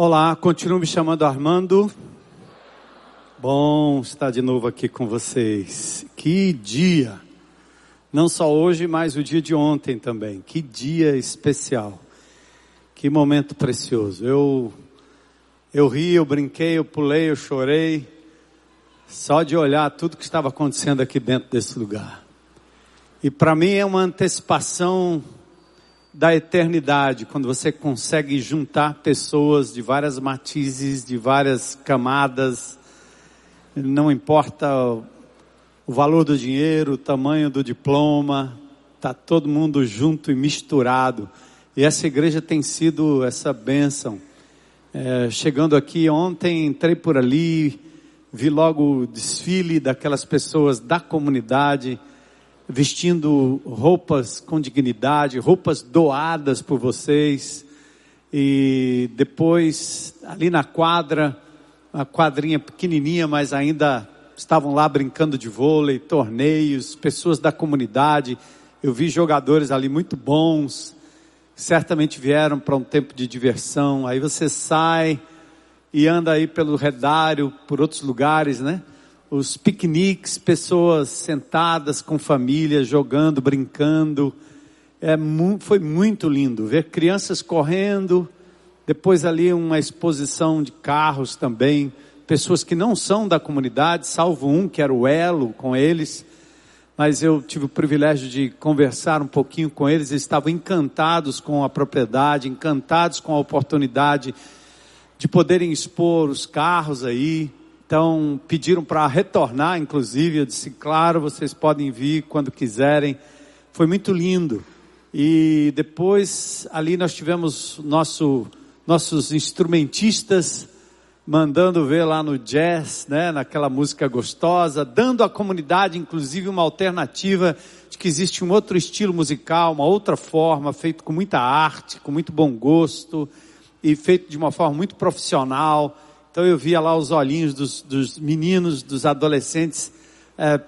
Olá, continuo me chamando Armando. Bom estar de novo aqui com vocês. Que dia! Não só hoje, mas o dia de ontem também. Que dia especial. Que momento precioso. Eu eu ri, eu brinquei, eu pulei, eu chorei. Só de olhar tudo que estava acontecendo aqui dentro desse lugar. E para mim é uma antecipação da eternidade, quando você consegue juntar pessoas de várias matizes, de várias camadas, não importa o valor do dinheiro, o tamanho do diploma, tá todo mundo junto e misturado. E essa igreja tem sido essa bênção. É, chegando aqui ontem, entrei por ali, vi logo o desfile daquelas pessoas da comunidade, vestindo roupas com dignidade, roupas doadas por vocês. E depois, ali na quadra, uma quadrinha pequenininha, mas ainda estavam lá brincando de vôlei, torneios, pessoas da comunidade. Eu vi jogadores ali muito bons, certamente vieram para um tempo de diversão. Aí você sai e anda aí pelo redário, por outros lugares, né? Os piqueniques, pessoas sentadas com família, jogando, brincando. É, foi muito lindo ver crianças correndo, depois ali uma exposição de carros também, pessoas que não são da comunidade, salvo um que era o elo com eles, mas eu tive o privilégio de conversar um pouquinho com eles, eles estavam encantados com a propriedade, encantados com a oportunidade de poderem expor os carros aí, então pediram para retornar, inclusive. Eu disse, claro, vocês podem vir quando quiserem. Foi muito lindo. E depois ali nós tivemos nosso, nossos instrumentistas mandando ver lá no jazz, né, naquela música gostosa, dando à comunidade, inclusive, uma alternativa de que existe um outro estilo musical, uma outra forma, feito com muita arte, com muito bom gosto e feito de uma forma muito profissional. Então eu via lá os olhinhos dos, dos meninos, dos adolescentes, é,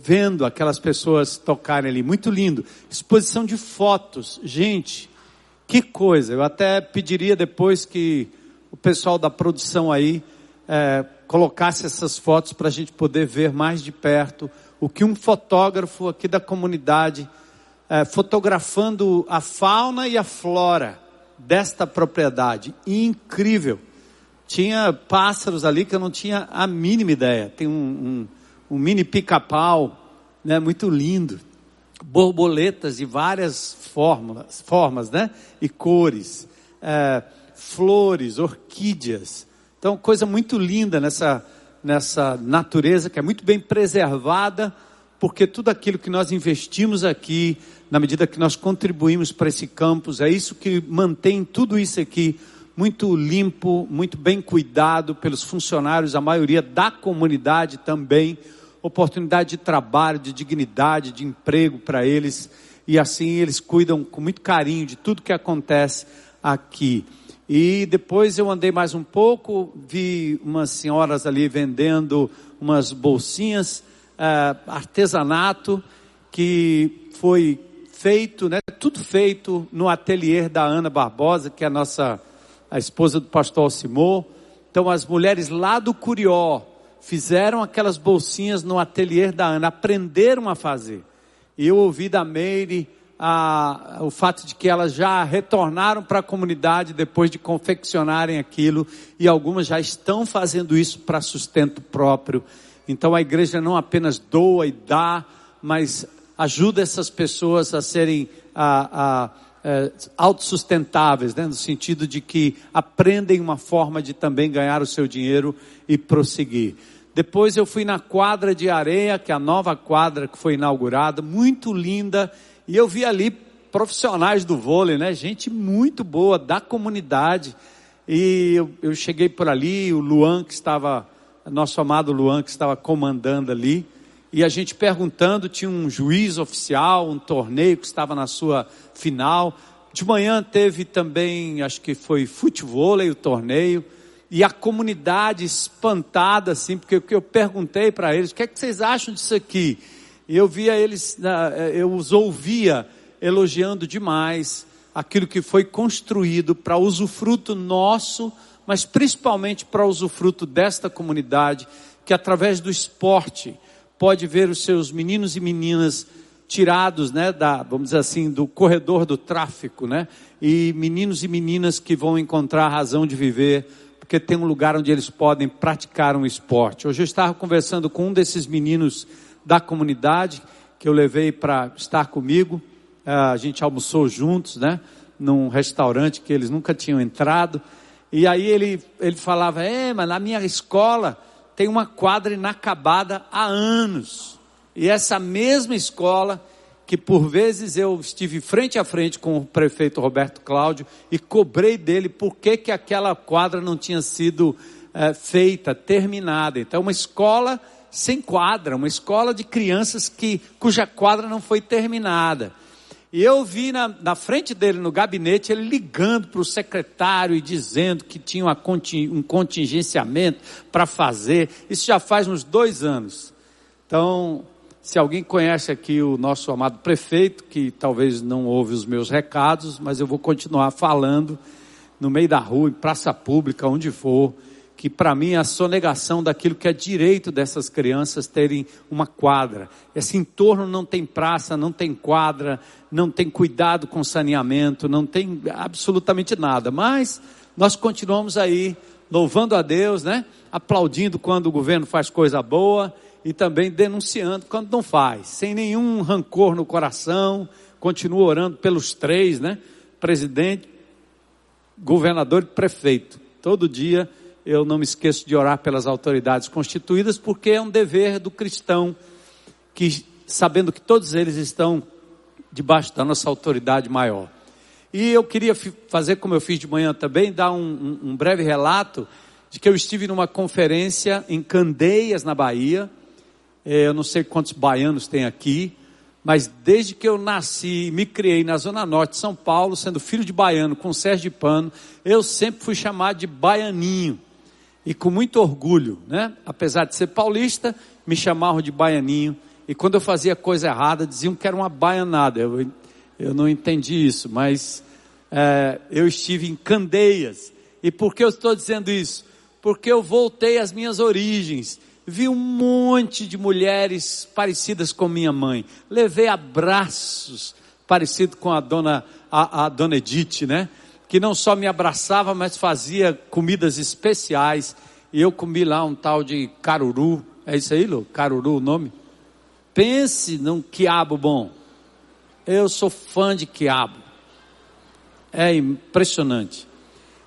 vendo aquelas pessoas tocarem ali. Muito lindo. Exposição de fotos. Gente, que coisa. Eu até pediria depois que o pessoal da produção aí é, colocasse essas fotos para a gente poder ver mais de perto o que um fotógrafo aqui da comunidade, é, fotografando a fauna e a flora desta propriedade. Incrível tinha pássaros ali que eu não tinha a mínima ideia. Tem um, um, um mini pica-pau, né, muito lindo. Borboletas de várias formas, formas né, e cores. É, flores, orquídeas. Então, coisa muito linda nessa, nessa natureza que é muito bem preservada, porque tudo aquilo que nós investimos aqui, na medida que nós contribuímos para esse campus, é isso que mantém tudo isso aqui muito limpo, muito bem cuidado pelos funcionários, a maioria da comunidade também, oportunidade de trabalho, de dignidade, de emprego para eles, e assim eles cuidam com muito carinho de tudo que acontece aqui. E depois eu andei mais um pouco, vi umas senhoras ali vendendo umas bolsinhas, uh, artesanato, que foi feito, né, tudo feito no ateliê da Ana Barbosa, que é a nossa a esposa do pastor Alcimor. Então as mulheres lá do Curió fizeram aquelas bolsinhas no ateliê da Ana, aprenderam a fazer. E eu ouvi da Meire a, o fato de que elas já retornaram para a comunidade depois de confeccionarem aquilo e algumas já estão fazendo isso para sustento próprio. Então a igreja não apenas doa e dá, mas ajuda essas pessoas a serem a, a é, autossustentáveis, né? no sentido de que aprendem uma forma de também ganhar o seu dinheiro e prosseguir. Depois eu fui na quadra de areia, que é a nova quadra que foi inaugurada, muito linda, e eu vi ali profissionais do vôlei, né? Gente muito boa da comunidade. E eu, eu cheguei por ali, o Luan que estava, nosso amado Luan que estava comandando ali, e a gente perguntando, tinha um juiz oficial, um torneio que estava na sua final. De manhã teve também, acho que foi futebol o torneio, e a comunidade espantada, assim, porque eu perguntei para eles, o que é que vocês acham disso aqui? E eu via eles, eu os ouvia elogiando demais aquilo que foi construído para usufruto nosso, mas principalmente para usufruto desta comunidade, que através do esporte pode ver os seus meninos e meninas tirados, né, da, vamos dizer assim, do corredor do tráfico, né, e meninos e meninas que vão encontrar a razão de viver, porque tem um lugar onde eles podem praticar um esporte. Hoje eu estava conversando com um desses meninos da comunidade que eu levei para estar comigo. A gente almoçou juntos, né, num restaurante que eles nunca tinham entrado. E aí ele ele falava: "É, mas na minha escola tem uma quadra inacabada há anos". E essa mesma escola, que por vezes eu estive frente a frente com o prefeito Roberto Cláudio e cobrei dele por que, que aquela quadra não tinha sido é, feita, terminada. Então, uma escola sem quadra, uma escola de crianças que, cuja quadra não foi terminada. E eu vi na, na frente dele, no gabinete, ele ligando para o secretário e dizendo que tinha uma, um contingenciamento para fazer. Isso já faz uns dois anos. Então, se alguém conhece aqui o nosso amado prefeito, que talvez não ouve os meus recados, mas eu vou continuar falando no meio da rua, em praça pública, onde for, que para mim é a sonegação daquilo que é direito dessas crianças terem uma quadra. Esse entorno não tem praça, não tem quadra, não tem cuidado com saneamento, não tem absolutamente nada. Mas nós continuamos aí louvando a Deus, né? Aplaudindo quando o governo faz coisa boa e também denunciando quando não faz, sem nenhum rancor no coração, continua orando pelos três, né? Presidente, governador e prefeito. Todo dia eu não me esqueço de orar pelas autoridades constituídas, porque é um dever do cristão que sabendo que todos eles estão debaixo da nossa autoridade maior. E eu queria fazer como eu fiz de manhã também, dar um, um, um breve relato de que eu estive numa conferência em Candeias, na Bahia, é, eu não sei quantos baianos tem aqui, mas desde que eu nasci e me criei na Zona Norte de São Paulo, sendo filho de baiano com Sérgio de Pano, eu sempre fui chamado de baianinho. E com muito orgulho, né? Apesar de ser paulista, me chamavam de baianinho. E quando eu fazia coisa errada, diziam que era uma baianada. Eu, eu não entendi isso, mas é, eu estive em Candeias. E por que eu estou dizendo isso? Porque eu voltei às minhas origens vi um monte de mulheres parecidas com minha mãe. Levei abraços parecido com a dona, a, a dona Edith, né? Que não só me abraçava, mas fazia comidas especiais. E eu comi lá um tal de caruru. É isso aí, Lu? Caruru o nome? Pense num quiabo bom. Eu sou fã de quiabo. É impressionante.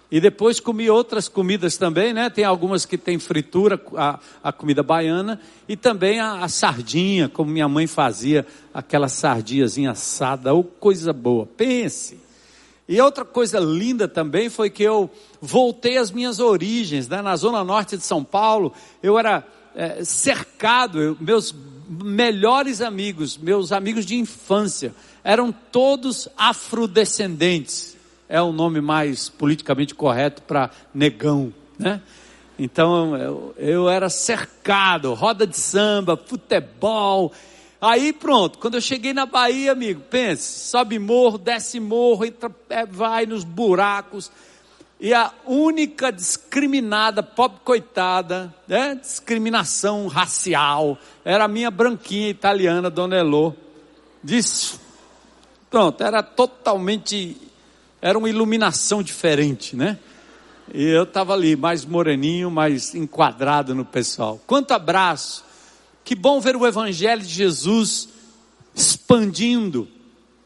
E depois comi outras comidas também, né? Tem algumas que tem fritura, a, a comida baiana, e também a, a, sardinha, como minha mãe fazia, aquela sardinhazinha assada, ou coisa boa. Pense. E outra coisa linda também foi que eu voltei às minhas origens, né? Na zona norte de São Paulo, eu era é, cercado, eu, meus melhores amigos, meus amigos de infância, eram todos afrodescendentes é o nome mais politicamente correto para negão, né? Então eu, eu, era cercado, roda de samba, futebol. Aí pronto, quando eu cheguei na Bahia, amigo, pense, sobe morro, desce morro, entra, é, vai nos buracos. E a única discriminada, pobre coitada, né? discriminação racial, era a minha branquinha italiana, Dona Elô. Disse, pronto, era totalmente era uma iluminação diferente, né? E eu estava ali, mais moreninho, mais enquadrado no pessoal. Quanto abraço! Que bom ver o Evangelho de Jesus expandindo.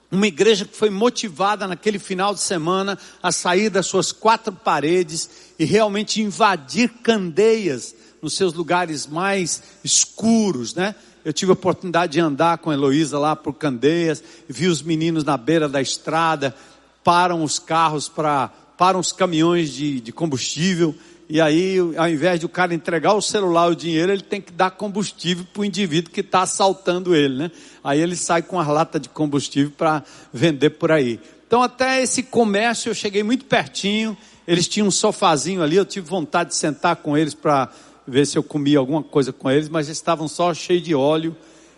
Uma igreja que foi motivada naquele final de semana a sair das suas quatro paredes e realmente invadir candeias nos seus lugares mais escuros, né? Eu tive a oportunidade de andar com a Heloísa lá por Candeias, vi os meninos na beira da estrada, param os carros para, param os caminhões de, de combustível, e aí, ao invés de o cara entregar o celular, o dinheiro, ele tem que dar combustível para o indivíduo que está assaltando ele, né? Aí ele sai com as latas de combustível para vender por aí. Então, até esse comércio eu cheguei muito pertinho. Eles tinham um sofazinho ali, eu tive vontade de sentar com eles para ver se eu comia alguma coisa com eles, mas eles estavam só cheios de óleo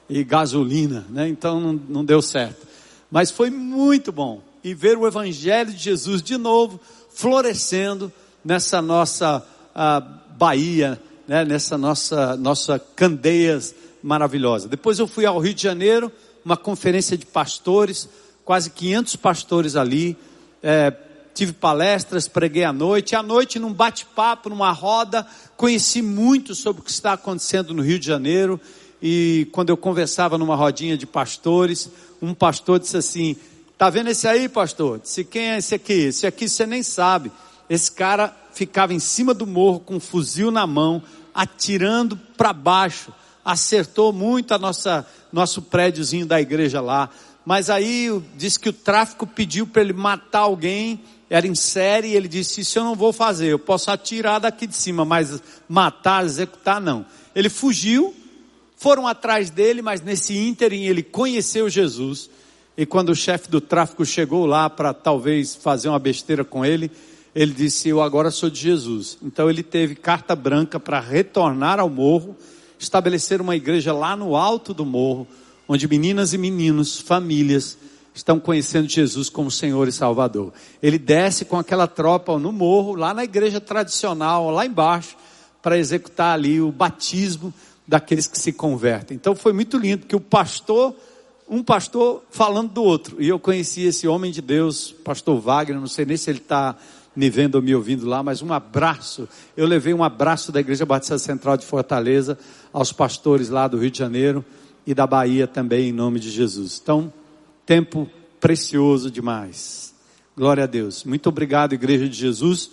e gasolina, né? Então não, não deu certo. Mas foi muito bom e ver o Evangelho de Jesus de novo florescendo nessa nossa uh, Bahia, né, nessa nossa, nossa Candeias maravilhosa. Depois eu fui ao Rio de Janeiro, uma conferência de pastores, quase 500 pastores ali, é, tive palestras, preguei à noite, à noite num bate-papo, numa roda, conheci muito sobre o que está acontecendo no Rio de Janeiro, e quando eu conversava numa rodinha de pastores, um pastor disse assim, tá vendo esse aí pastor? Disse, quem é esse aqui? Esse aqui você nem sabe, esse cara ficava em cima do morro com um fuzil na mão, atirando para baixo, acertou muito a nossa, nosso prédiozinho da igreja lá, mas aí disse que o tráfico pediu para ele matar alguém, era em série, e ele disse: Isso eu não vou fazer, eu posso atirar daqui de cima, mas matar, executar, não. Ele fugiu, foram atrás dele, mas nesse ínterim ele conheceu Jesus, e quando o chefe do tráfico chegou lá para talvez fazer uma besteira com ele, ele disse: Eu agora sou de Jesus. Então ele teve carta branca para retornar ao morro, estabelecer uma igreja lá no alto do morro onde meninas e meninos, famílias, estão conhecendo Jesus como Senhor e Salvador. Ele desce com aquela tropa no morro, lá na igreja tradicional, lá embaixo, para executar ali o batismo daqueles que se convertem. Então foi muito lindo, porque o pastor, um pastor falando do outro, e eu conheci esse homem de Deus, pastor Wagner, não sei nem se ele está me vendo ou me ouvindo lá, mas um abraço. Eu levei um abraço da Igreja Batista Central de Fortaleza aos pastores lá do Rio de Janeiro e da Bahia também, em nome de Jesus. Então, tempo precioso demais. Glória a Deus. Muito obrigado, Igreja de Jesus.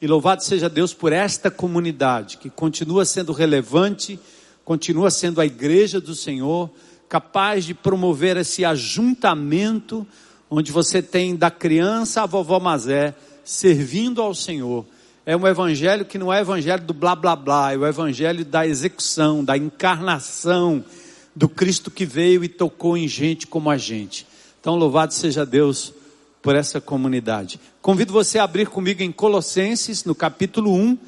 E louvado seja Deus por esta comunidade que continua sendo relevante, continua sendo a igreja do Senhor, capaz de promover esse ajuntamento onde você tem da criança à vovó Mazé servindo ao Senhor. É um evangelho que não é evangelho do blá blá blá, é o evangelho da execução, da encarnação, do Cristo que veio e tocou em gente como a gente. Então, louvado seja Deus por essa comunidade. Convido você a abrir comigo em Colossenses, no capítulo 1.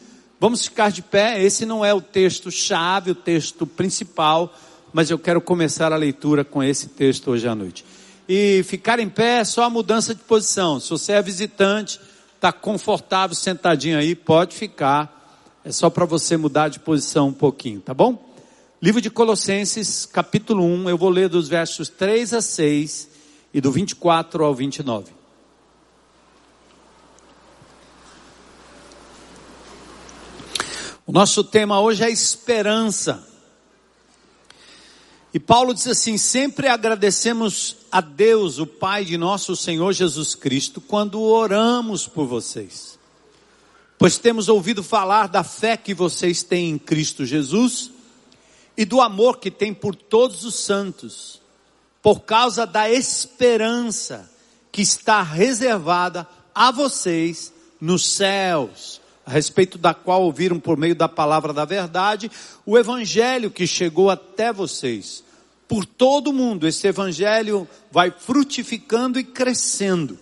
Vamos ficar de pé. Esse não é o texto chave, o texto principal, mas eu quero começar a leitura com esse texto hoje à noite. E ficar em pé é só a mudança de posição. Se você é visitante, está confortável sentadinho aí, pode ficar. É só para você mudar de posição um pouquinho, tá bom? Livro de Colossenses, capítulo 1, eu vou ler dos versos 3 a 6 e do 24 ao 29. O nosso tema hoje é esperança. E Paulo diz assim: sempre agradecemos a Deus, o Pai de nosso Senhor Jesus Cristo, quando oramos por vocês. Pois temos ouvido falar da fé que vocês têm em Cristo Jesus e do amor que tem por todos os santos, por causa da esperança que está reservada a vocês nos céus, a respeito da qual ouviram por meio da palavra da verdade o evangelho que chegou até vocês. Por todo o mundo, esse evangelho vai frutificando e crescendo,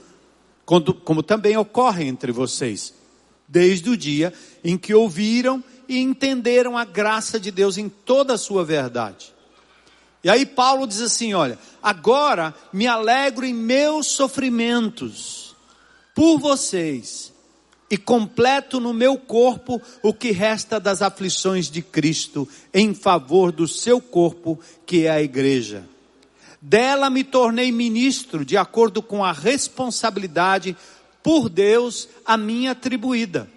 como, também ocorre entre vocês, desde o dia em que ouviram e entenderam a graça de Deus em toda a sua verdade. E aí Paulo diz assim: olha, agora me alegro em meus sofrimentos por vocês e completo no meu corpo o que resta das aflições de Cristo em favor do seu corpo, que é a igreja. Dela me tornei ministro de acordo com a responsabilidade por Deus a mim atribuída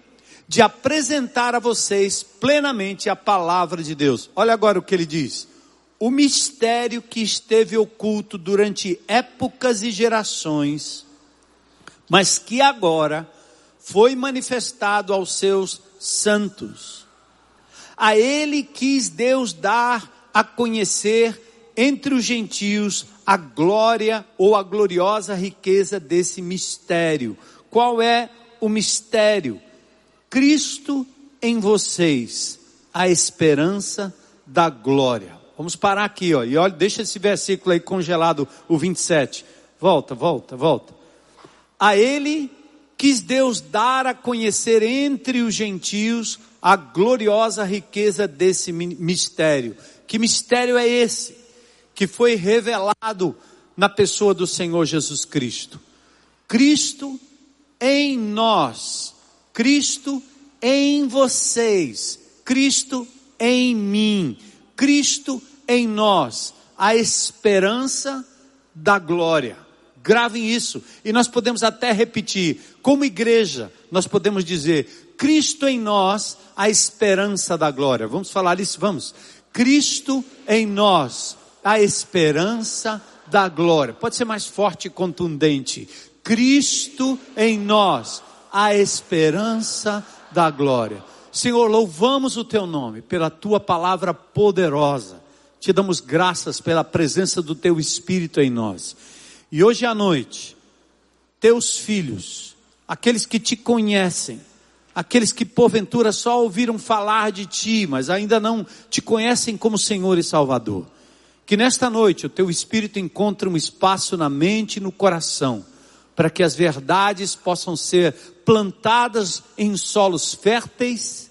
de apresentar a vocês plenamente a palavra de Deus. Olha agora o que ele diz. O mistério que esteve oculto durante épocas e gerações, mas que agora foi manifestado aos seus santos. A ele quis Deus dar a conhecer entre os gentios a glória ou a gloriosa riqueza desse mistério. Qual é o mistério? Cristo em vocês, a esperança da glória. Vamos parar aqui, ó. E olha, deixa esse versículo aí congelado, o 27. Volta, volta, volta. A ele quis Deus dar a conhecer entre os gentios a gloriosa riqueza desse mistério. Que mistério é esse? Que foi revelado na pessoa do Senhor Jesus Cristo. Cristo em nós, Cristo em vocês, Cristo em mim, Cristo em nós, a esperança da glória. Gravem isso. E nós podemos até repetir, como igreja, nós podemos dizer: Cristo em nós, a esperança da glória. Vamos falar isso? Vamos. Cristo em nós, a esperança da glória. Pode ser mais forte e contundente. Cristo em nós, a esperança da glória. Senhor, louvamos o teu nome pela tua palavra poderosa. Te damos graças pela presença do teu Espírito em nós. E hoje à noite, teus filhos, aqueles que te conhecem, aqueles que porventura só ouviram falar de ti, mas ainda não te conhecem como Senhor e Salvador. Que nesta noite o teu espírito encontre um espaço na mente e no coração, para que as verdades possam ser plantadas em solos férteis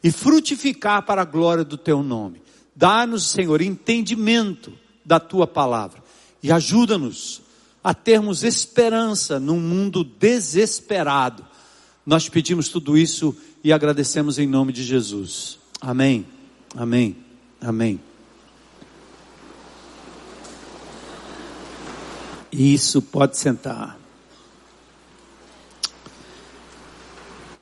e frutificar para a glória do teu nome. Dá-nos, Senhor, entendimento da tua palavra e ajuda-nos a termos esperança num mundo desesperado. Nós pedimos tudo isso e agradecemos em nome de Jesus. Amém. Amém. Amém. Isso, pode sentar.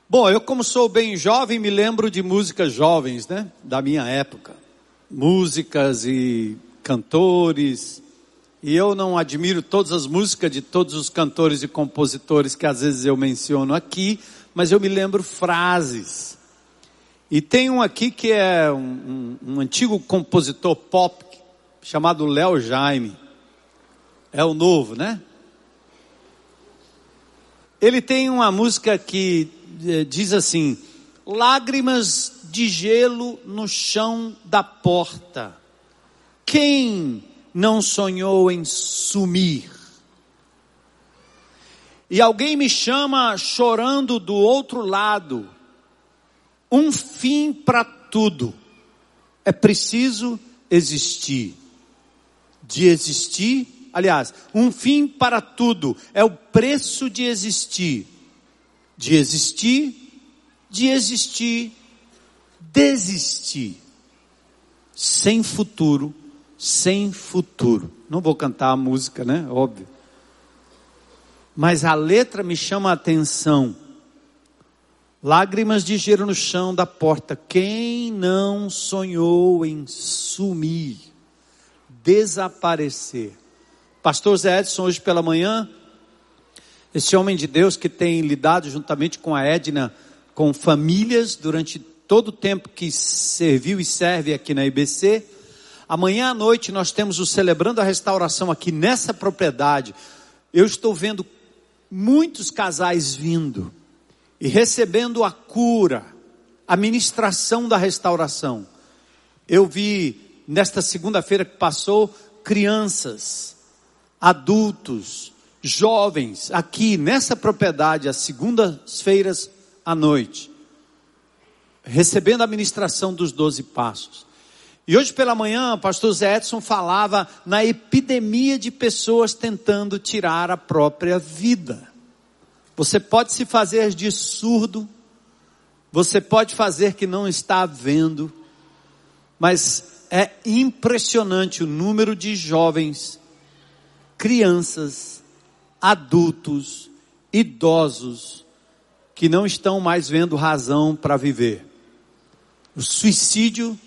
Bom, eu como sou bem jovem, me lembro de músicas jovens, né? Da minha época. Músicas e cantores, e eu não admiro todas as músicas de todos os cantores e compositores que às vezes eu menciono aqui, mas eu me lembro frases. E tem um aqui que é um, um, um antigo compositor pop chamado Léo Jaime. É o novo, né? Ele tem uma música que eh, diz assim: lágrimas de gelo no chão da porta. Quem não sonhou em sumir. E alguém me chama chorando do outro lado. Um fim para tudo. É preciso existir. De existir, aliás, um fim para tudo é o preço de existir. De existir, de existir, desistir. Sem futuro sem futuro. Não vou cantar a música, né? Óbvio. Mas a letra me chama a atenção. Lágrimas de gelo no chão da porta. Quem não sonhou em sumir, desaparecer? Pastor Zé Edson, hoje pela manhã, esse homem de Deus que tem lidado juntamente com a Edna, com famílias durante todo o tempo que serviu e serve aqui na IBC, Amanhã à noite nós temos o Celebrando a Restauração aqui nessa propriedade. Eu estou vendo muitos casais vindo e recebendo a cura, a ministração da restauração. Eu vi nesta segunda-feira que passou crianças, adultos, jovens aqui nessa propriedade às segundas-feiras à noite, recebendo a ministração dos doze passos. E hoje pela manhã, o pastor Zé Edson falava na epidemia de pessoas tentando tirar a própria vida. Você pode se fazer de surdo, você pode fazer que não está vendo, mas é impressionante o número de jovens, crianças, adultos, idosos, que não estão mais vendo razão para viver. O suicídio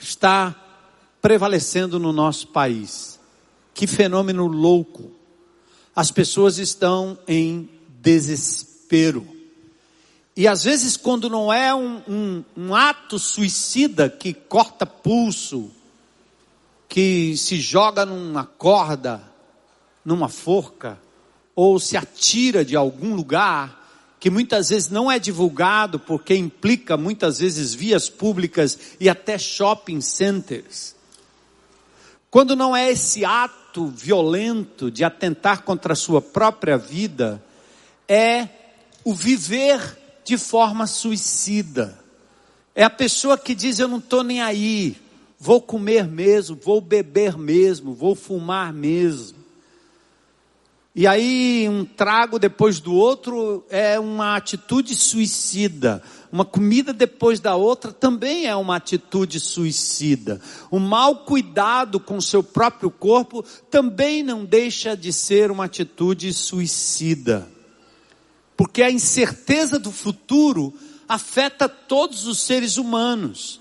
está prevalecendo no nosso país. Que fenômeno louco. As pessoas estão em desespero. E às vezes, quando não é um, um, um ato suicida que corta pulso, que se joga numa corda, numa forca, ou se atira de algum lugar, que muitas vezes não é divulgado porque implica muitas vezes vias públicas e até shopping centers. Quando não é esse ato violento de atentar contra a sua própria vida, é o viver de forma suicida. É a pessoa que diz: Eu não estou nem aí, vou comer mesmo, vou beber mesmo, vou fumar mesmo. E aí, um trago depois do outro é uma atitude suicida. Uma comida depois da outra também é uma atitude suicida. O mau cuidado com seu próprio corpo também não deixa de ser uma atitude suicida. Porque a incerteza do futuro afeta todos os seres humanos.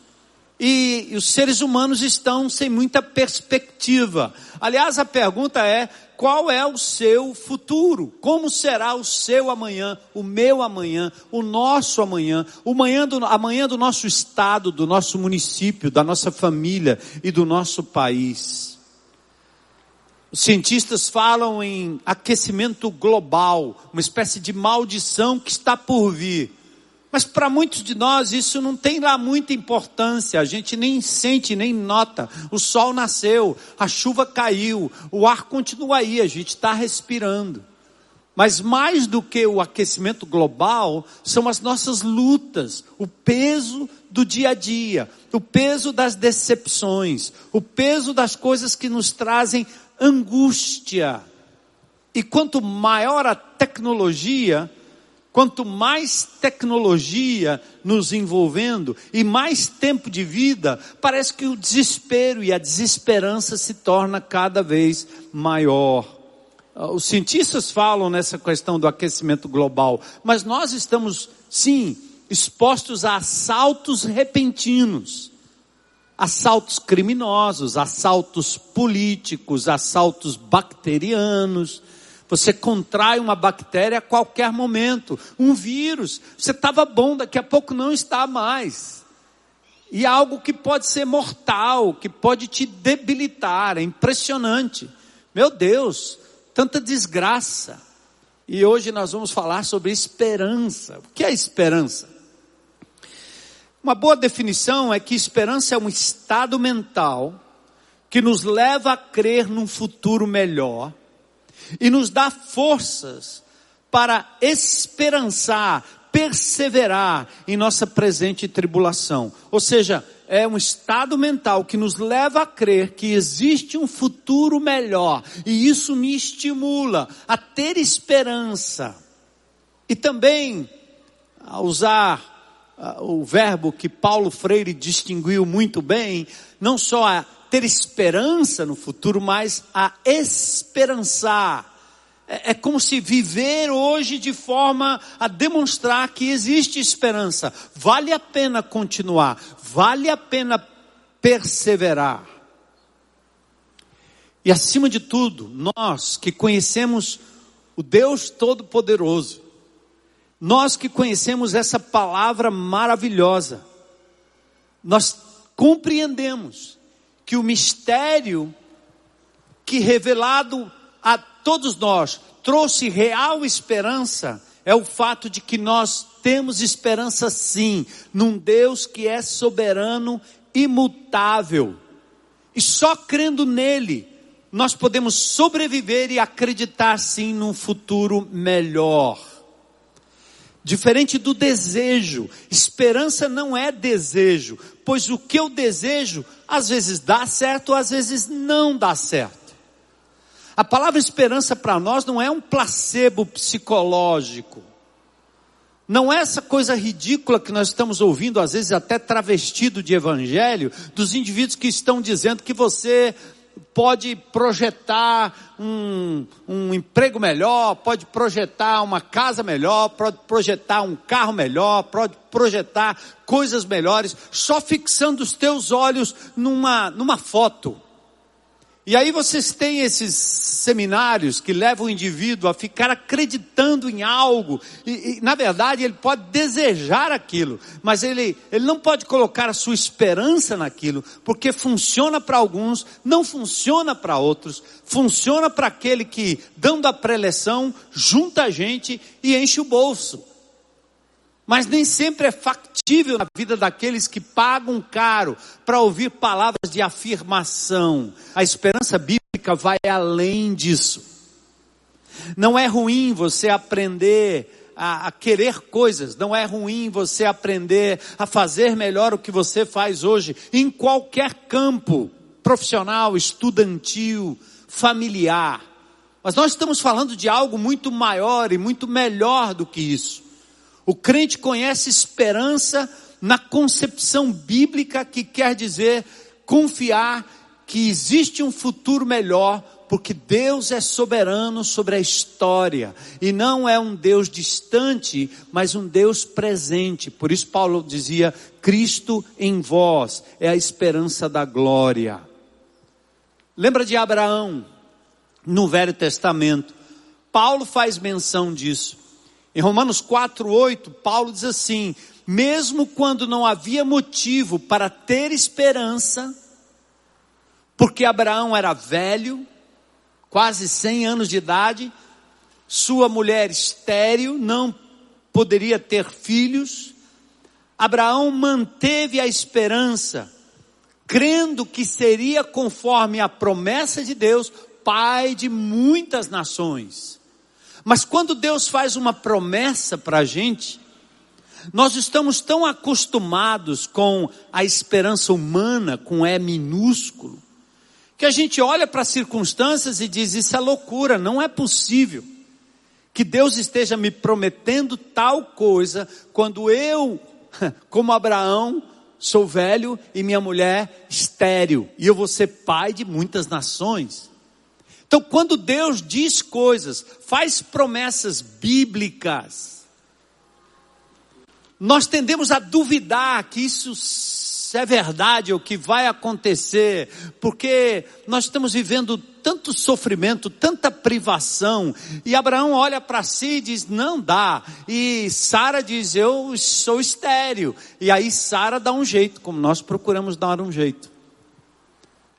E, os seres humanos estão sem muita perspectiva. Aliás, a pergunta é: qual é o seu futuro? Como será o seu amanhã, o meu amanhã, o nosso amanhã, o amanhã do, amanhã do nosso estado, do nosso município, da nossa família e do nosso país? Os cientistas falam em aquecimento global, uma espécie de maldição que está por vir. Mas para muitos de nós isso não tem lá muita importância, a gente nem sente, nem nota. O sol nasceu, a chuva caiu, o ar continua aí, a gente está respirando. Mas mais do que o aquecimento global, são as nossas lutas, o peso do dia a dia, o peso das decepções, o peso das coisas que nos trazem angústia. E quanto maior a tecnologia, Quanto mais tecnologia nos envolvendo e mais tempo de vida, parece que o desespero e a desesperança se torna cada vez maior. Ah, os cientistas falam nessa questão do aquecimento global, mas nós estamos, sim, expostos a assaltos repentinos, assaltos criminosos, assaltos políticos, assaltos bacterianos, você contrai uma bactéria a qualquer momento, um vírus. Você estava bom, daqui a pouco não está mais. E algo que pode ser mortal, que pode te debilitar, é impressionante. Meu Deus, tanta desgraça. E hoje nós vamos falar sobre esperança. O que é esperança? Uma boa definição é que esperança é um estado mental que nos leva a crer num futuro melhor e nos dá forças para esperançar, perseverar em nossa presente tribulação. Ou seja, é um estado mental que nos leva a crer que existe um futuro melhor, e isso me estimula a ter esperança. E também a usar o verbo que Paulo Freire distinguiu muito bem, não só a ter esperança no futuro, mas a esperançar. É, é como se viver hoje de forma a demonstrar que existe esperança. Vale a pena continuar, vale a pena perseverar. E acima de tudo, nós que conhecemos o Deus Todo-Poderoso, nós que conhecemos essa palavra maravilhosa, nós compreendemos que o mistério que revelado a todos nós trouxe real esperança é o fato de que nós temos esperança sim, num Deus que é soberano, imutável. E só crendo nele, nós podemos sobreviver e acreditar sim num futuro melhor. Diferente do desejo, esperança não é desejo, pois o que eu desejo às vezes dá certo, às vezes não dá certo. A palavra esperança para nós não é um placebo psicológico. Não é essa coisa ridícula que nós estamos ouvindo, às vezes até travestido de evangelho, dos indivíduos que estão dizendo que você pode projetar um, um emprego melhor, pode projetar uma casa melhor, pode projetar um carro melhor, pode projetar coisas melhores, só fixando os teus olhos numa, numa foto. E aí vocês têm esses seminários que levam o indivíduo a ficar acreditando em algo, e, e, na verdade ele pode desejar aquilo, mas ele, ele não pode colocar a sua esperança naquilo, porque funciona para alguns, não funciona para outros, funciona para aquele que, dando a preleção, junta a gente e enche o bolso mas nem sempre é factível na vida daqueles que pagam caro para ouvir palavras de afirmação. A esperança bíblica vai além disso. Não é ruim você aprender a, a, querer coisas, não é ruim você aprender a fazer melhor o que você faz hoje, em qualquer campo, profissional, estudantil, familiar. Mas nós estamos falando de algo muito maior e muito melhor do que isso. O crente conhece esperança na concepção bíblica que quer dizer confiar que existe um futuro melhor, porque Deus é soberano sobre a história e não é um Deus distante, mas um Deus presente. Por isso Paulo dizia: Cristo em vós é a esperança da glória. Lembra de Abraão no Velho Testamento? Paulo faz menção disso. Em Romanos 4:8, Paulo diz assim: mesmo quando não havia motivo para ter esperança, porque Abraão era velho, quase 100 anos de idade, sua mulher estéril, não poderia ter filhos. Abraão manteve a esperança, crendo que seria conforme a promessa de Deus, pai de muitas nações. Mas quando Deus faz uma promessa para a gente, nós estamos tão acostumados com a esperança humana, com E minúsculo, que a gente olha para as circunstâncias e diz: Isso é loucura, não é possível que Deus esteja me prometendo tal coisa quando eu, como Abraão, sou velho e minha mulher estéril, e eu vou ser pai de muitas nações. Então, quando Deus diz coisas, faz promessas bíblicas, nós tendemos a duvidar que isso é verdade ou que vai acontecer, porque nós estamos vivendo tanto sofrimento, tanta privação, e Abraão olha para si e diz: não dá, e Sara diz: eu sou estéril, e aí Sara dá um jeito, como nós procuramos dar um jeito.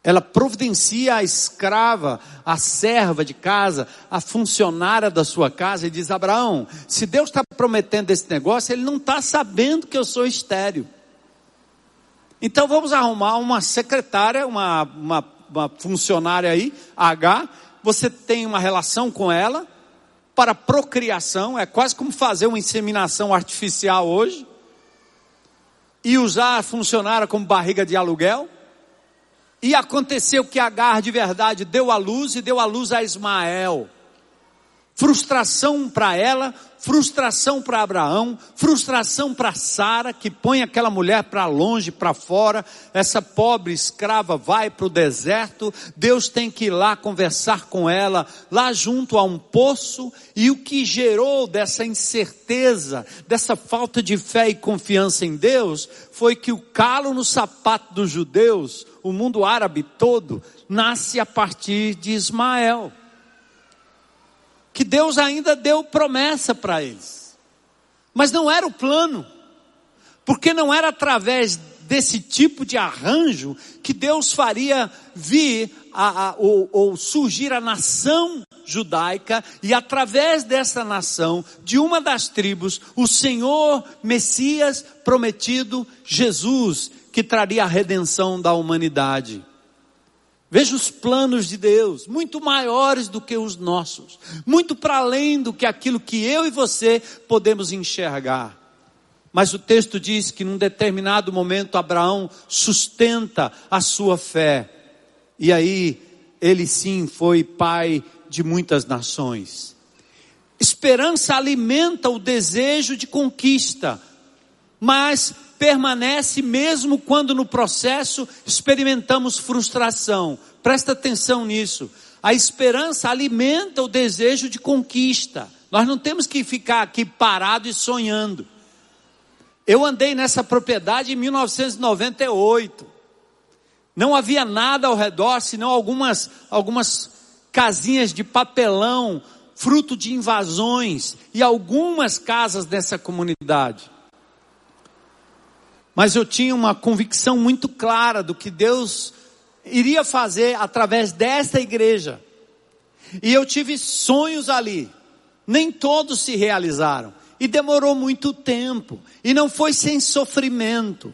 Ela providencia a escrava, a serva de casa, a funcionária da sua casa e diz: Abraão, se Deus está prometendo esse negócio, ele não está sabendo que eu sou estéreo. Então vamos arrumar uma secretária, uma, uma, uma funcionária aí, H. Você tem uma relação com ela para procriação, é quase como fazer uma inseminação artificial hoje, e usar a funcionária como barriga de aluguel e aconteceu que Agar de verdade deu a luz e deu a luz a Ismael. Frustração para ela, frustração para Abraão, frustração para Sara, que põe aquela mulher para longe, para fora. Essa pobre escrava vai para o deserto. Deus tem que ir lá conversar com ela, lá junto a um poço. E o que gerou dessa incerteza, dessa falta de fé e confiança em Deus, foi que o calo no sapato dos judeus, o mundo árabe todo, nasce a partir de Ismael que Deus ainda deu promessa para eles. Mas não era o plano, porque não era através desse tipo de arranjo que Deus faria vir a, a, ou, ou surgir a nação judaica e através dessa nação, de uma das tribos, o Senhor Messias prometido, Jesus, que traria a redenção da humanidade. Veja os planos de Deus, muito maiores do que os nossos, muito para além do que aquilo que eu e você podemos enxergar. Mas o texto diz que num determinado momento Abraão sustenta a sua fé, e aí ele sim foi pai de muitas nações. Esperança alimenta o desejo de conquista, mas permanece mesmo quando no processo experimentamos frustração. Presta atenção nisso. A esperança alimenta o desejo de conquista. Nós não temos que ficar aqui parado e sonhando. Eu andei nessa propriedade em 1998. Não havia nada ao redor, senão algumas, algumas casinhas de papelão, fruto de invasões, e algumas casas dessa comunidade. Mas eu tinha uma convicção muito clara do que Deus iria fazer através desta igreja. E eu tive sonhos ali. Nem todos se realizaram. E demorou muito tempo. E não foi sem sofrimento.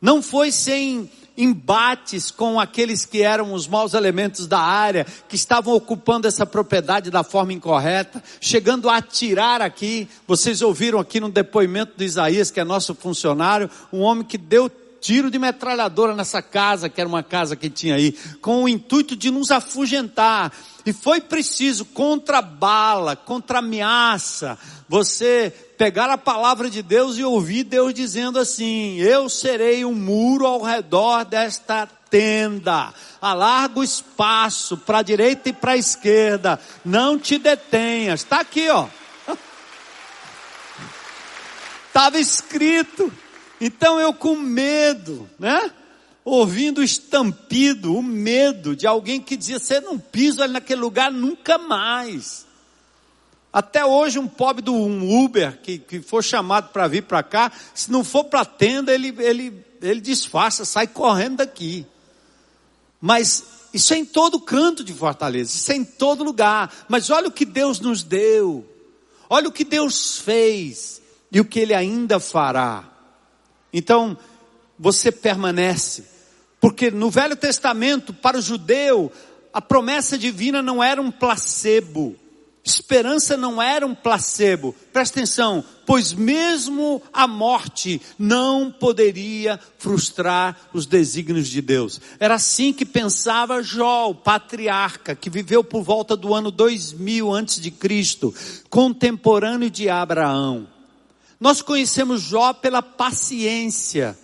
Não foi sem embates com aqueles que eram os maus elementos da área, que estavam ocupando essa propriedade da forma incorreta, chegando a atirar aqui. Vocês ouviram aqui no depoimento de Isaías, que é nosso funcionário, um homem que deu tiro de metralhadora nessa casa, que era uma casa que tinha aí, com o intuito de nos afugentar. E foi preciso, contra bala, contra ameaça, você pegar a palavra de Deus e ouvir Deus dizendo assim: Eu serei um muro ao redor desta tenda, alarga o espaço para a direita e para a esquerda, não te detenhas. Está aqui, ó. Estava escrito. Então eu com medo, né? Ouvindo o estampido, o medo de alguém que dizia, você não pisa ali naquele lugar nunca mais. Até hoje um pobre do um Uber que, que for chamado para vir para cá, se não for para a tenda, ele, ele, ele disfarça, sai correndo daqui. Mas isso é em todo canto de Fortaleza, isso é em todo lugar. Mas olha o que Deus nos deu, olha o que Deus fez e o que Ele ainda fará. Então, você permanece, porque no Velho Testamento, para o judeu, a promessa divina não era um placebo, esperança não era um placebo. Presta atenção, pois mesmo a morte não poderia frustrar os desígnios de Deus. Era assim que pensava Jó, o patriarca, que viveu por volta do ano 2000 antes de Cristo, contemporâneo de Abraão. Nós conhecemos Jó pela paciência.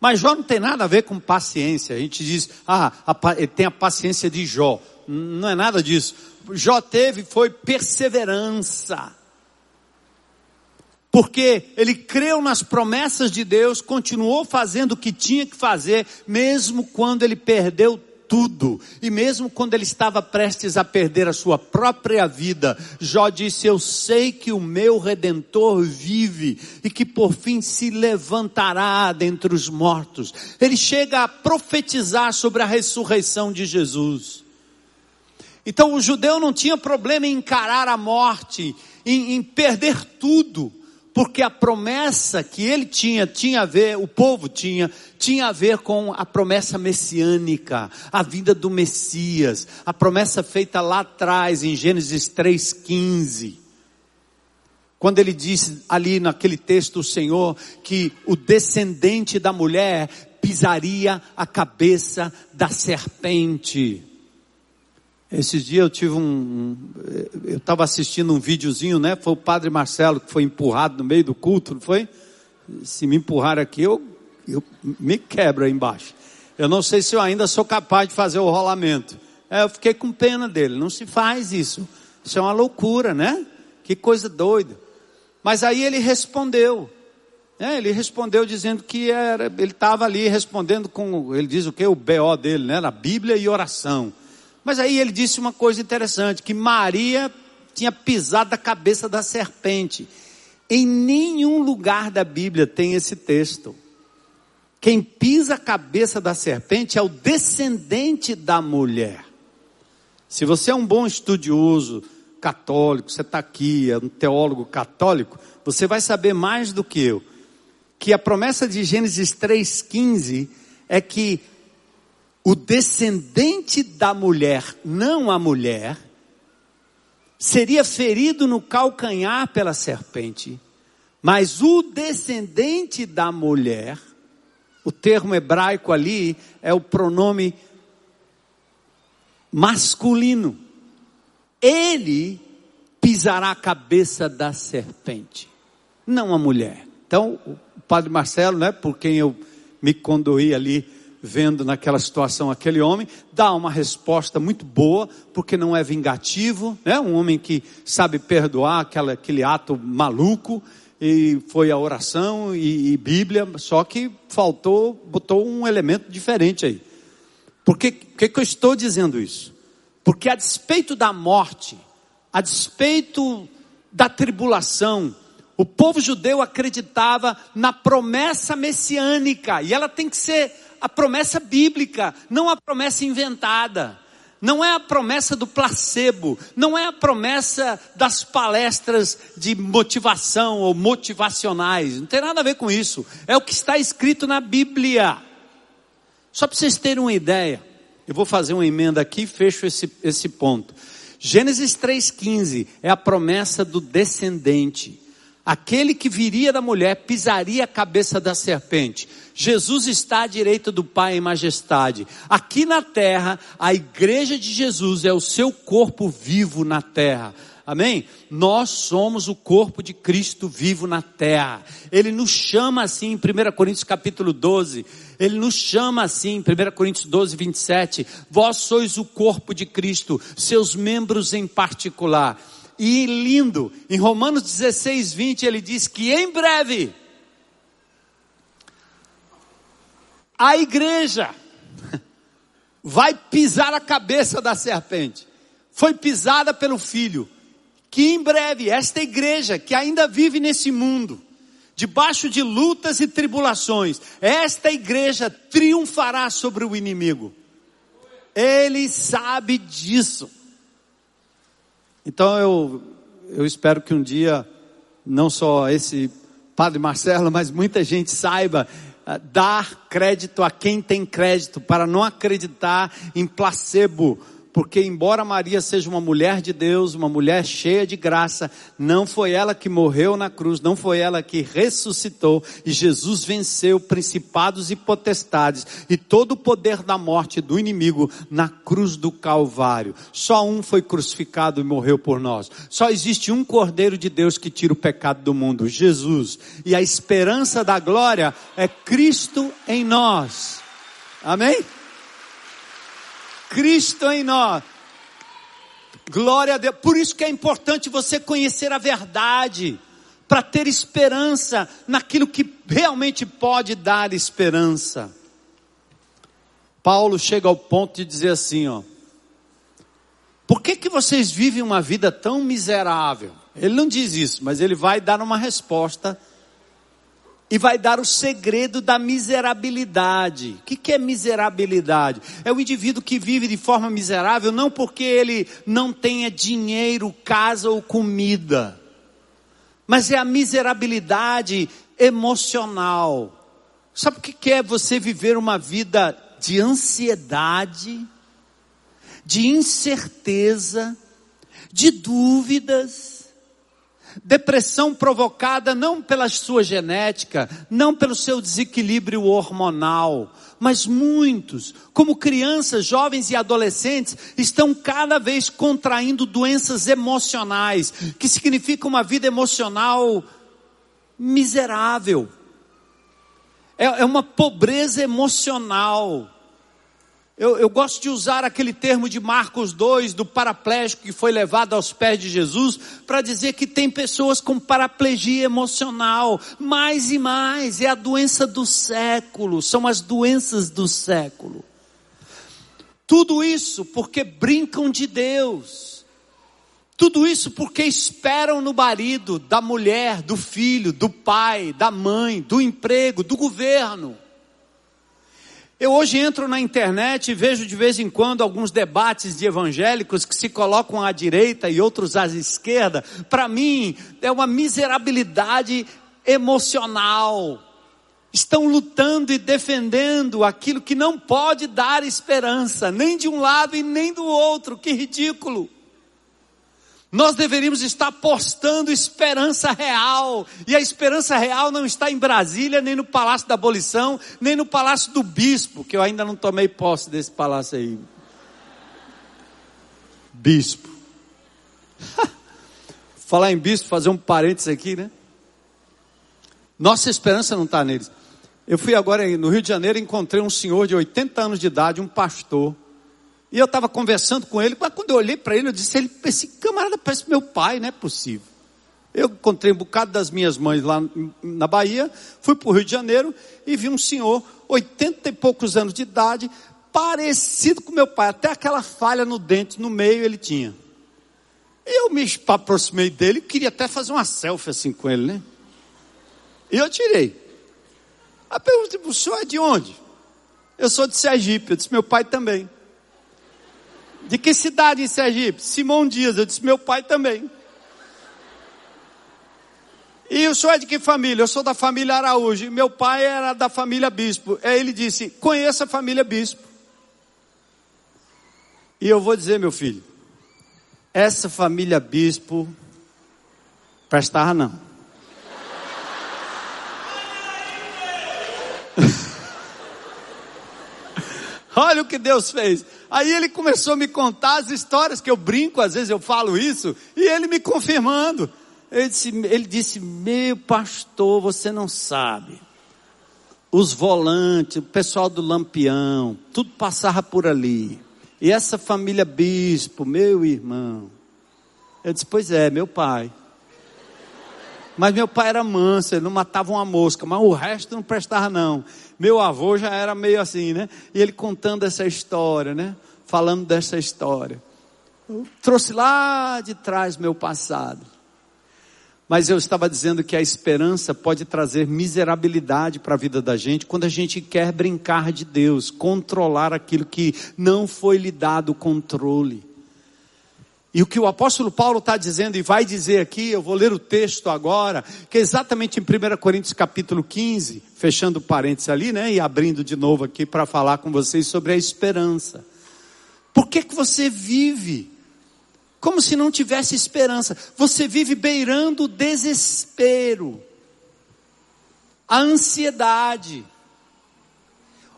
Mas Jó não tem nada a ver com paciência. A gente diz, ah, ele tem a paciência de Jó. Não é nada disso. Jó teve foi perseverança. Porque ele creu nas promessas de Deus, continuou fazendo o que tinha que fazer, mesmo quando ele perdeu tudo. E mesmo quando ele estava prestes a perder a sua própria vida, Jó disse: Eu sei que o meu redentor vive e que por fim se levantará dentre os mortos. Ele chega a profetizar sobre a ressurreição de Jesus. Então o judeu não tinha problema em encarar a morte, em, em perder tudo porque a promessa que ele tinha, tinha a ver, o povo tinha, tinha a ver com a promessa messiânica, a vinda do Messias, a promessa feita lá atrás, em Gênesis 3,15. Quando ele disse ali naquele texto, o Senhor, que o descendente da mulher pisaria a cabeça da serpente. Esses dias eu tive um, eu estava assistindo um videozinho, né? Foi o padre Marcelo que foi empurrado no meio do culto, não foi? Se me empurrar aqui, eu, eu me quebro aí embaixo. Eu não sei se eu ainda sou capaz de fazer o rolamento. É, eu fiquei com pena dele. Não se faz isso. Isso é uma loucura, né? Que coisa doida. Mas aí ele respondeu. É, ele respondeu dizendo que era, ele estava ali respondendo com, ele diz o que? O BO dele, né? Na Bíblia e oração. Mas aí ele disse uma coisa interessante, que Maria tinha pisado a cabeça da serpente. Em nenhum lugar da Bíblia tem esse texto. Quem pisa a cabeça da serpente é o descendente da mulher. Se você é um bom estudioso católico, você está aqui, é um teólogo católico, você vai saber mais do que eu. Que a promessa de Gênesis 3,15 é que o descendente da mulher, não a mulher, seria ferido no calcanhar pela serpente, mas o descendente da mulher, o termo hebraico ali é o pronome masculino. Ele pisará a cabeça da serpente, não a mulher. Então, o padre Marcelo, né, por quem eu me conduí ali vendo naquela situação aquele homem, dá uma resposta muito boa, porque não é vingativo, né? Um homem que sabe perdoar aquela, aquele ato maluco, e foi a oração e, e Bíblia, só que faltou, botou um elemento diferente aí. Por que, que, que eu estou dizendo isso? Porque a despeito da morte, a despeito da tribulação, o povo judeu acreditava na promessa messiânica, e ela tem que ser a promessa bíblica, não a promessa inventada. Não é a promessa do placebo, não é a promessa das palestras de motivação ou motivacionais, não tem nada a ver com isso. É o que está escrito na Bíblia. Só para vocês terem uma ideia, eu vou fazer uma emenda aqui e fecho esse, esse ponto. Gênesis 3,15 é a promessa do descendente. Aquele que viria da mulher pisaria a cabeça da serpente. Jesus está à direita do Pai em majestade. Aqui na terra, a igreja de Jesus é o seu corpo vivo na terra. Amém? Nós somos o corpo de Cristo vivo na terra. Ele nos chama assim em 1 Coríntios capítulo 12. Ele nos chama assim em 1 Coríntios 12, 27. Vós sois o corpo de Cristo, seus membros em particular. E lindo, em Romanos 16, 20, ele diz que em breve a igreja vai pisar a cabeça da serpente. Foi pisada pelo filho. Que em breve esta igreja que ainda vive nesse mundo, debaixo de lutas e tribulações, esta igreja triunfará sobre o inimigo. Ele sabe disso. Então eu, eu espero que um dia, não só esse Padre Marcelo, mas muita gente saiba uh, dar crédito a quem tem crédito, para não acreditar em placebo, porque embora Maria seja uma mulher de Deus, uma mulher cheia de graça, não foi ela que morreu na cruz, não foi ela que ressuscitou, e Jesus venceu principados e potestades e todo o poder da morte do inimigo na cruz do Calvário. Só um foi crucificado e morreu por nós. Só existe um Cordeiro de Deus que tira o pecado do mundo, Jesus. E a esperança da glória é Cristo em nós. Amém? Cristo em nós. Glória a Deus. Por isso que é importante você conhecer a verdade, para ter esperança naquilo que realmente pode dar esperança. Paulo chega ao ponto de dizer assim, ó: Por que que vocês vivem uma vida tão miserável? Ele não diz isso, mas ele vai dar uma resposta e vai dar o segredo da miserabilidade. O que, que é miserabilidade? É o indivíduo que vive de forma miserável não porque ele não tenha dinheiro, casa ou comida, mas é a miserabilidade emocional. Sabe o que, que é você viver uma vida de ansiedade, de incerteza, de dúvidas? Depressão provocada não pela sua genética, não pelo seu desequilíbrio hormonal, mas muitos, como crianças, jovens e adolescentes, estão cada vez contraindo doenças emocionais, que significa uma vida emocional miserável. É, é uma pobreza emocional. Eu, eu, gosto de usar aquele termo de Marcos 2, do paraplégico que foi levado aos pés de Jesus, para dizer que tem pessoas com paraplegia emocional, mais e mais, é a doença do século, são as doenças do século. Tudo isso porque brincam de Deus, tudo isso porque esperam no marido, da mulher, do filho, do pai, da mãe, do emprego, do governo. Eu hoje entro na internet e vejo de vez em quando alguns debates de evangélicos que se colocam à direita e outros à esquerda. Para mim, é uma miserabilidade emocional. Estão lutando e defendendo aquilo que não pode dar esperança, nem de um lado e nem do outro. Que ridículo! Nós deveríamos estar postando esperança real. E a esperança real não está em Brasília, nem no Palácio da Abolição, nem no Palácio do Bispo, que eu ainda não tomei posse desse palácio aí. Bispo. Falar em bispo, fazer um parênteses aqui, né? Nossa esperança não está neles. Eu fui agora no Rio de Janeiro e encontrei um senhor de 80 anos de idade, um pastor e eu estava conversando com ele, mas quando eu olhei para ele, eu disse: esse camarada parece meu pai, não é possível. Eu encontrei um bocado das minhas mães lá na Bahia, fui para o Rio de Janeiro e vi um senhor, oitenta e poucos anos de idade, parecido com meu pai, até aquela falha no dente no meio ele tinha. Eu me aproximei dele, queria até fazer uma selfie assim com ele, né? E eu tirei. A pergunta, o senhor é de onde? Eu sou de Sergipe, eu disse, meu pai também. De que cidade em Sergipe? Simão Dias. Eu disse, meu pai também. E o senhor é de que família? Eu sou da família Araújo. Meu pai era da família Bispo. Aí ele disse: Conheça a família Bispo. E eu vou dizer, meu filho, essa família Bispo prestava não. Olha o que Deus fez. Aí ele começou a me contar as histórias que eu brinco, às vezes eu falo isso, e ele me confirmando. Ele disse, ele disse meu pastor, você não sabe. Os volantes, o pessoal do Lampião, tudo passava por ali. E essa família bispo, meu irmão. Eu disse, pois é, meu pai. Mas meu pai era manso, ele não matava uma mosca, mas o resto não prestava não. Meu avô já era meio assim, né? E ele contando essa história, né? Falando dessa história. Trouxe lá de trás meu passado. Mas eu estava dizendo que a esperança pode trazer miserabilidade para a vida da gente quando a gente quer brincar de Deus, controlar aquilo que não foi lhe dado controle. E o que o apóstolo Paulo está dizendo e vai dizer aqui, eu vou ler o texto agora, que é exatamente em 1 Coríntios capítulo 15, fechando parênteses ali, né, e abrindo de novo aqui para falar com vocês sobre a esperança. Por que que você vive como se não tivesse esperança? Você vive beirando o desespero, a ansiedade,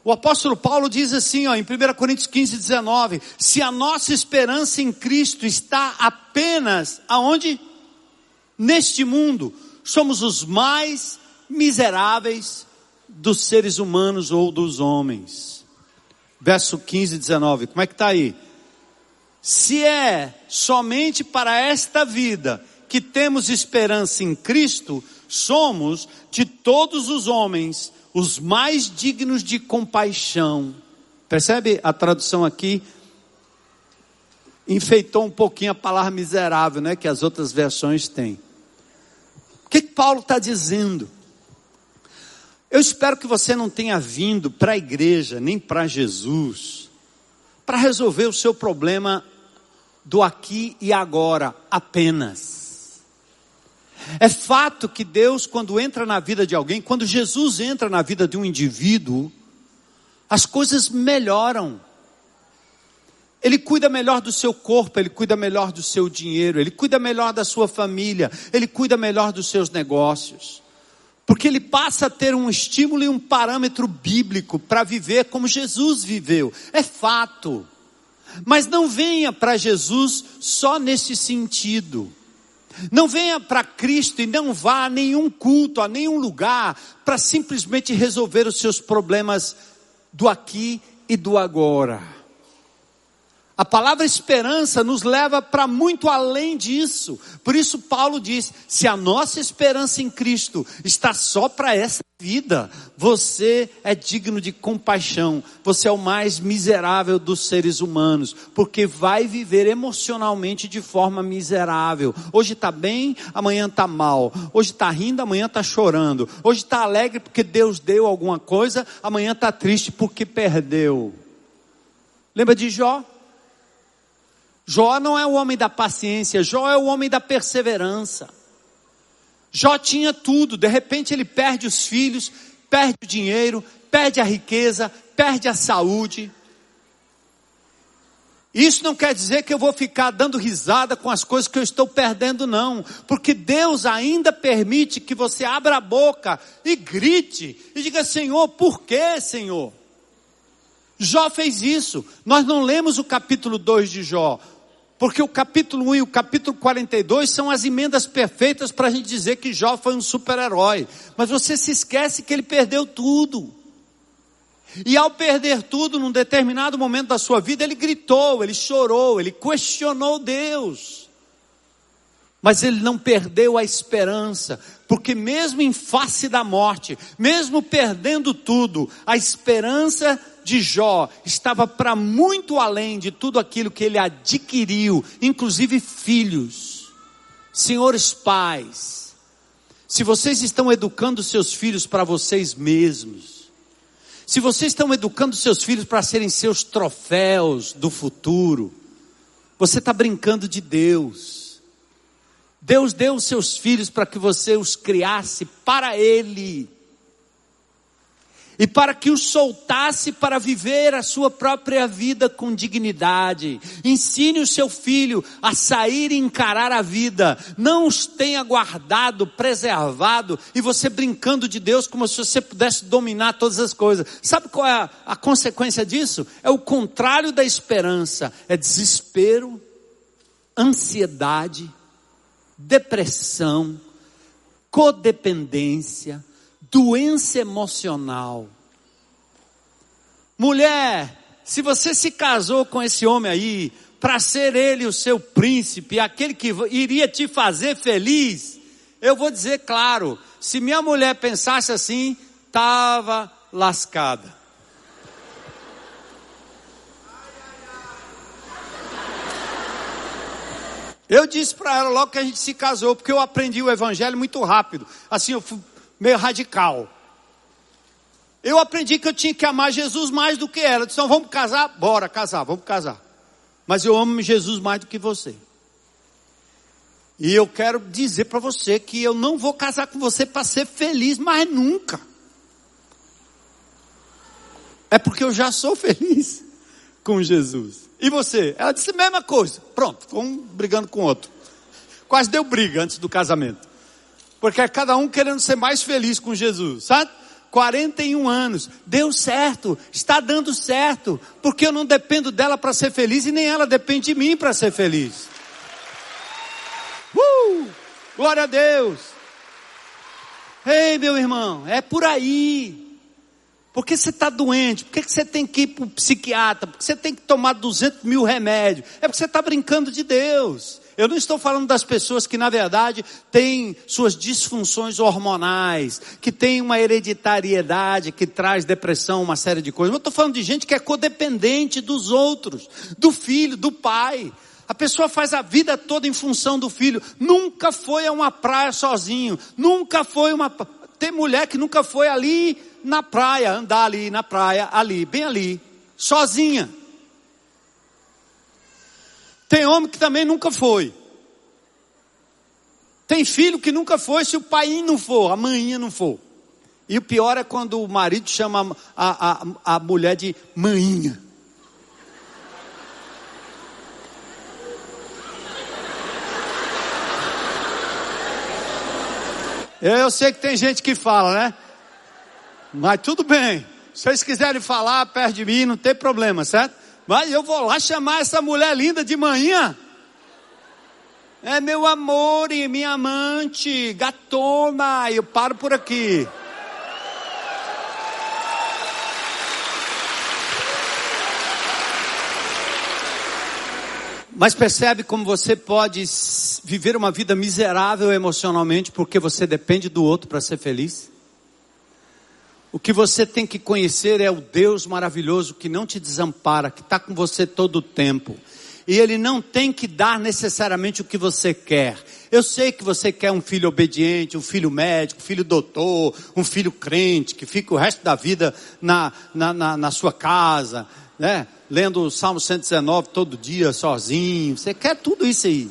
o apóstolo Paulo diz assim, ó, em 1 Coríntios 15, 19: se a nossa esperança em Cristo está apenas aonde? Neste mundo, somos os mais miseráveis dos seres humanos ou dos homens. Verso 15 e 19, como é que está aí? Se é somente para esta vida que temos esperança em Cristo, somos de todos os homens os mais dignos de compaixão. Percebe a tradução aqui? Enfeitou um pouquinho a palavra miserável, né? Que as outras versões têm. O que, que Paulo está dizendo? Eu espero que você não tenha vindo para a igreja, nem para Jesus, para resolver o seu problema do aqui e agora apenas. É fato que Deus, quando entra na vida de alguém, quando Jesus entra na vida de um indivíduo, as coisas melhoram. Ele cuida melhor do seu corpo, ele cuida melhor do seu dinheiro, ele cuida melhor da sua família, ele cuida melhor dos seus negócios. Porque ele passa a ter um estímulo e um parâmetro bíblico para viver como Jesus viveu. É fato. Mas não venha para Jesus só nesse sentido. Não venha para Cristo e não vá a nenhum culto, a nenhum lugar, para simplesmente resolver os seus problemas do aqui e do agora. A palavra esperança nos leva para muito além disso. Por isso Paulo diz: se a nossa esperança em Cristo está só para essa vida, você é digno de compaixão. Você é o mais miserável dos seres humanos, porque vai viver emocionalmente de forma miserável. Hoje está bem, amanhã está mal. Hoje está rindo, amanhã está chorando. Hoje está alegre porque Deus deu alguma coisa, amanhã está triste porque perdeu. Lembra de Jó? Jó não é o homem da paciência, Jó é o homem da perseverança. Jó tinha tudo, de repente ele perde os filhos, perde o dinheiro, perde a riqueza, perde a saúde. Isso não quer dizer que eu vou ficar dando risada com as coisas que eu estou perdendo, não. Porque Deus ainda permite que você abra a boca e grite e diga: Senhor, por que, Senhor? Jó fez isso. Nós não lemos o capítulo 2 de Jó. Porque o capítulo 1 e o capítulo 42 são as emendas perfeitas para a gente dizer que Jó foi um super-herói. Mas você se esquece que ele perdeu tudo. E ao perder tudo, num determinado momento da sua vida, ele gritou, ele chorou, ele questionou Deus. Mas ele não perdeu a esperança, porque mesmo em face da morte, mesmo perdendo tudo, a esperança de Jó estava para muito além de tudo aquilo que ele adquiriu, inclusive filhos. Senhores pais, se vocês estão educando seus filhos para vocês mesmos, se vocês estão educando seus filhos para serem seus troféus do futuro, você está brincando de Deus. Deus deu os seus filhos para que você os criasse para Ele. e para que o soltasse para viver a sua própria vida com dignidade. Ensine o seu filho a sair e encarar a vida. Não os tenha guardado, preservado e você brincando de Deus como se você pudesse dominar todas as coisas. Sabe qual é a, a consequência disso? É o contrário da esperança: é desespero, ansiedade, depressão, codependência doença emocional. Mulher, se você se casou com esse homem aí, para ser ele o seu príncipe, aquele que iria te fazer feliz, eu vou dizer claro, se minha mulher pensasse assim, estava lascada. Eu disse para ela logo que a gente se casou, porque eu aprendi o evangelho muito rápido. Assim, eu fui meio radical. Eu aprendi que eu tinha que amar Jesus mais do que ela. Disse, então vamos casar? Bora casar, vamos casar. Mas eu amo Jesus mais do que você. E eu quero dizer para você que eu não vou casar com você para ser feliz, mas nunca. É porque eu já sou feliz com Jesus. E você? Ela disse a mesma coisa. Pronto, um brigando com o outro. Quase deu briga antes do casamento. Porque é cada um querendo ser mais feliz com Jesus, sabe? 41 anos, deu certo, está dando certo, porque eu não dependo dela para ser feliz e nem ela depende de mim para ser feliz. Uh! Glória a Deus! Ei, meu irmão, é por aí. Por que você está doente? Por que você tem que ir para o psiquiatra? Por que você tem que tomar 200 mil remédios? É porque você está brincando de Deus. Eu não estou falando das pessoas que, na verdade, têm suas disfunções hormonais, que têm uma hereditariedade que traz depressão, uma série de coisas. Eu estou falando de gente que é codependente dos outros, do filho, do pai. A pessoa faz a vida toda em função do filho. Nunca foi a uma praia sozinho. Nunca foi uma. Tem mulher que nunca foi ali na praia, andar ali na praia, ali, bem ali, sozinha. Tem homem que também nunca foi. Tem filho que nunca foi se o pai não for, a mãe não for. E o pior é quando o marido chama a, a, a mulher de maninha. Eu sei que tem gente que fala, né? Mas tudo bem. Se vocês quiserem falar perto de mim, não tem problema, certo? Mas eu vou lá chamar essa mulher linda de manhã. É meu amor e minha amante, gatona. Eu paro por aqui. Mas percebe como você pode viver uma vida miserável emocionalmente porque você depende do outro para ser feliz? O que você tem que conhecer é o Deus maravilhoso que não te desampara, que está com você todo o tempo. E Ele não tem que dar necessariamente o que você quer. Eu sei que você quer um filho obediente, um filho médico, um filho doutor, um filho crente, que fica o resto da vida na, na, na, na sua casa, né? Lendo o Salmo 119 todo dia, sozinho. Você quer tudo isso aí.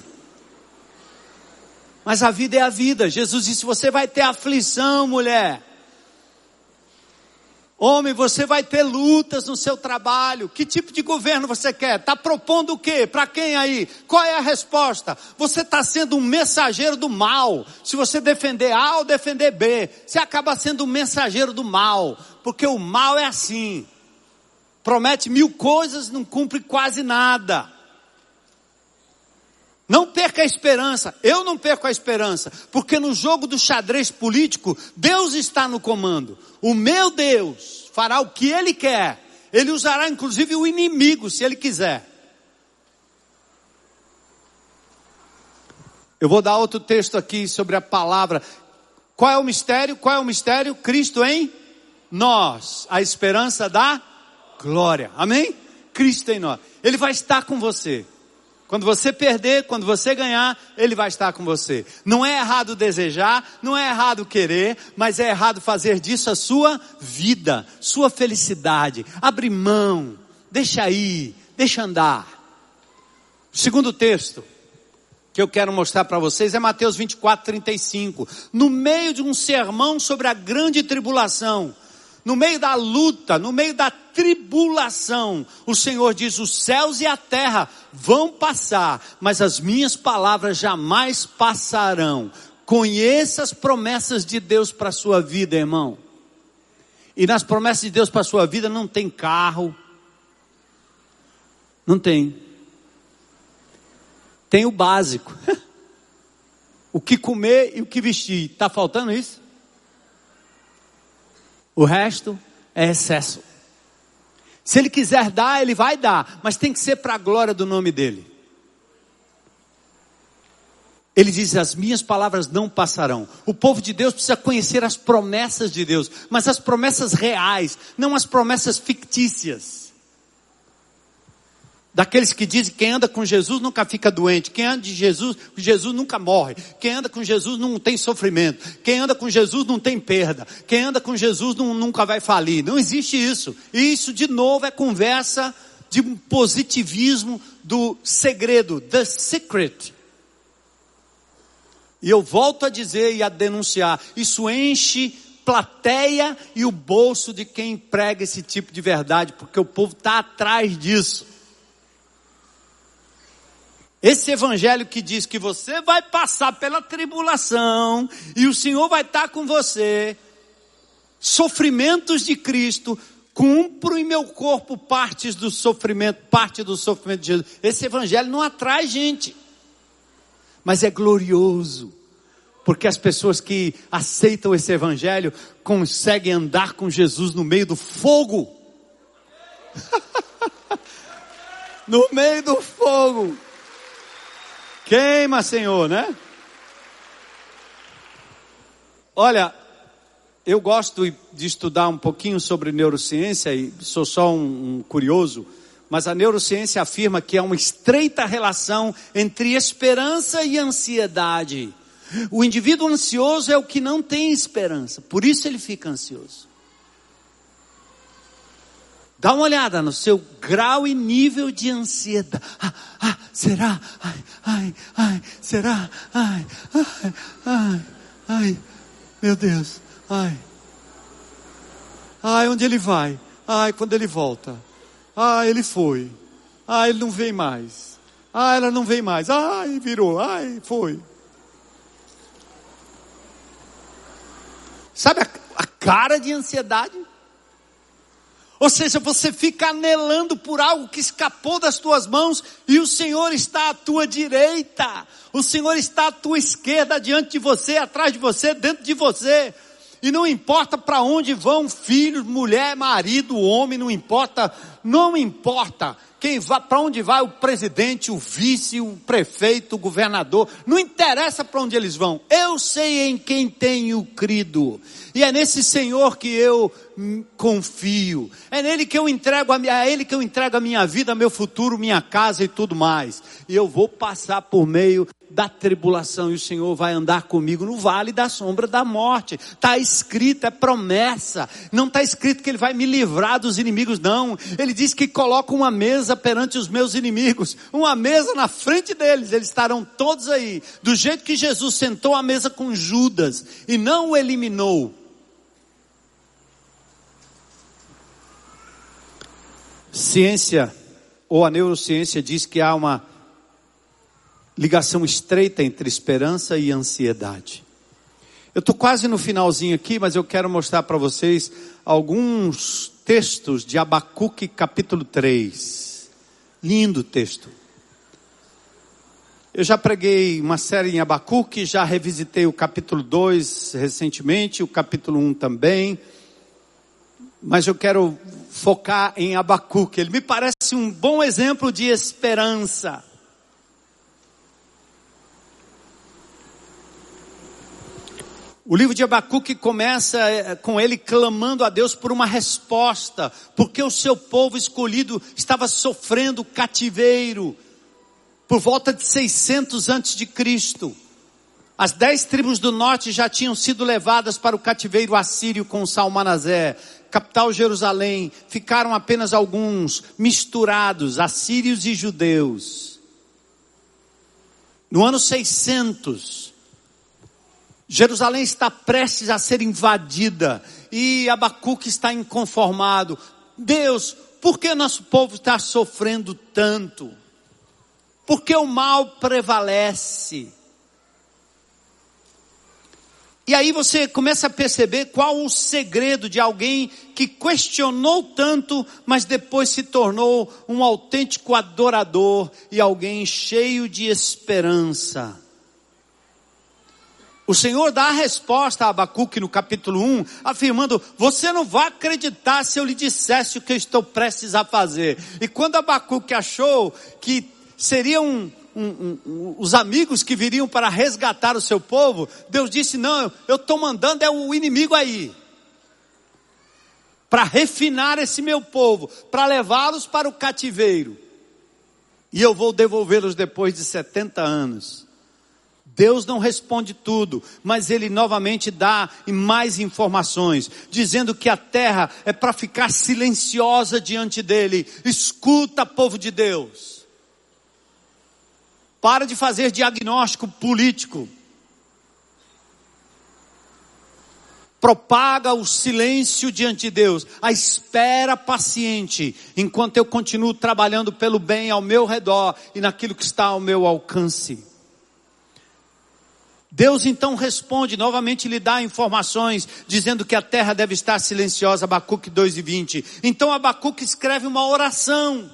Mas a vida é a vida. Jesus disse: você vai ter aflição, mulher. Homem, você vai ter lutas no seu trabalho. Que tipo de governo você quer? Está propondo o quê? Para quem aí? Qual é a resposta? Você está sendo um mensageiro do mal. Se você defender A ou defender B, você acaba sendo um mensageiro do mal. Porque o mal é assim. Promete mil coisas, não cumpre quase nada. Não perca a esperança. Eu não perco a esperança. Porque no jogo do xadrez político, Deus está no comando. O meu Deus fará o que Ele quer. Ele usará inclusive o inimigo, se Ele quiser. Eu vou dar outro texto aqui sobre a palavra. Qual é o mistério? Qual é o mistério? Cristo em nós. A esperança da glória. Amém? Cristo em nós. Ele vai estar com você. Quando você perder, quando você ganhar, Ele vai estar com você. Não é errado desejar, não é errado querer, mas é errado fazer disso a sua vida, sua felicidade. Abre mão, deixa ir, deixa andar. O segundo texto que eu quero mostrar para vocês é Mateus 24, 35. No meio de um sermão sobre a grande tribulação, no meio da luta, no meio da tribulação, o Senhor diz: os céus e a terra vão passar, mas as minhas palavras jamais passarão. Conheça as promessas de Deus para a sua vida, irmão. E nas promessas de Deus para a sua vida não tem carro, não tem. Tem o básico. o que comer e o que vestir. Está faltando isso? O resto é excesso. Se ele quiser dar, ele vai dar, mas tem que ser para a glória do nome dele. Ele diz: As minhas palavras não passarão. O povo de Deus precisa conhecer as promessas de Deus, mas as promessas reais, não as promessas fictícias. Daqueles que dizem que quem anda com Jesus nunca fica doente, quem anda de Jesus, Jesus nunca morre, quem anda com Jesus não tem sofrimento, quem anda com Jesus não tem perda, quem anda com Jesus não, nunca vai falir. Não existe isso. E isso, de novo, é conversa de positivismo do segredo, the secret. E eu volto a dizer e a denunciar, isso enche plateia e o bolso de quem prega esse tipo de verdade, porque o povo está atrás disso. Esse evangelho que diz que você vai passar pela tribulação e o Senhor vai estar com você, sofrimentos de Cristo, cumpro em meu corpo partes do sofrimento, parte do sofrimento de Jesus. Esse evangelho não atrai gente, mas é glorioso, porque as pessoas que aceitam esse evangelho conseguem andar com Jesus no meio do fogo. no meio do fogo. Queima, Senhor, né? Olha, eu gosto de estudar um pouquinho sobre neurociência e sou só um, um curioso, mas a neurociência afirma que há uma estreita relação entre esperança e ansiedade. O indivíduo ansioso é o que não tem esperança, por isso ele fica ansioso. Dá uma olhada no seu grau e nível de ansiedade. Ah, ah, será? Ai, ai, ai, será? Ai, ai, ai, ai, meu Deus, ai. Ai, onde ele vai? Ai, quando ele volta. Ai, ele foi. Ai, ele não vem mais. Ai, ela não vem mais. Ai, virou. Ai, foi. Sabe a, a cara de ansiedade? Ou seja, você fica anelando por algo que escapou das tuas mãos e o Senhor está à tua direita. O Senhor está à tua esquerda, diante de você, atrás de você, dentro de você. E não importa para onde vão filhos, mulher, marido, homem, não importa, não importa quem vai, para onde vai o presidente, o vice, o prefeito, o governador, não interessa para onde eles vão. Eu sei em quem tenho crido. E é nesse Senhor que eu confio. É nele que eu entrego a, é ele que eu entrego a minha vida, meu futuro, minha casa e tudo mais. E eu vou passar por meio da tribulação e o Senhor vai andar comigo no vale da sombra da morte. Está escrito, é promessa. Não está escrito que Ele vai me livrar dos inimigos, não. Ele diz que coloca uma mesa perante os meus inimigos, uma mesa na frente deles. Eles estarão todos aí. Do jeito que Jesus sentou à mesa com Judas e não o eliminou. Ciência ou a neurociência diz que há uma ligação estreita entre esperança e ansiedade. Eu estou quase no finalzinho aqui, mas eu quero mostrar para vocês alguns textos de Abacuque capítulo 3. Lindo texto. Eu já preguei uma série em Abacuque, já revisitei o capítulo 2 recentemente, o capítulo 1 também. Mas eu quero focar em Abacuque. Ele me parece um bom exemplo de esperança. O livro de Abacuque começa eh, com ele clamando a Deus por uma resposta, porque o seu povo escolhido estava sofrendo cativeiro por volta de 600 antes de Cristo. As dez tribos do norte já tinham sido levadas para o cativeiro assírio com Salmanazé, capital Jerusalém. Ficaram apenas alguns misturados, assírios e judeus. No ano 600, Jerusalém está prestes a ser invadida e Abacuque está inconformado. Deus, por que nosso povo está sofrendo tanto? Por que o mal prevalece? E aí você começa a perceber qual o segredo de alguém que questionou tanto, mas depois se tornou um autêntico adorador e alguém cheio de esperança. O Senhor dá a resposta a Abacuque no capítulo 1, afirmando: Você não vai acreditar se eu lhe dissesse o que eu estou prestes a fazer. E quando Abacuque achou que seriam um, um, um, os amigos que viriam para resgatar o seu povo, Deus disse: Não, eu estou mandando é o inimigo aí. Para refinar esse meu povo, para levá-los para o cativeiro. E eu vou devolvê-los depois de 70 anos. Deus não responde tudo, mas ele novamente dá mais informações, dizendo que a terra é para ficar silenciosa diante dele. Escuta, povo de Deus. Para de fazer diagnóstico político. Propaga o silêncio diante de Deus, a espera paciente, enquanto eu continuo trabalhando pelo bem ao meu redor e naquilo que está ao meu alcance. Deus então responde, novamente lhe dá informações, dizendo que a terra deve estar silenciosa, Abacuque 2 e 20. Então Abacuque escreve uma oração,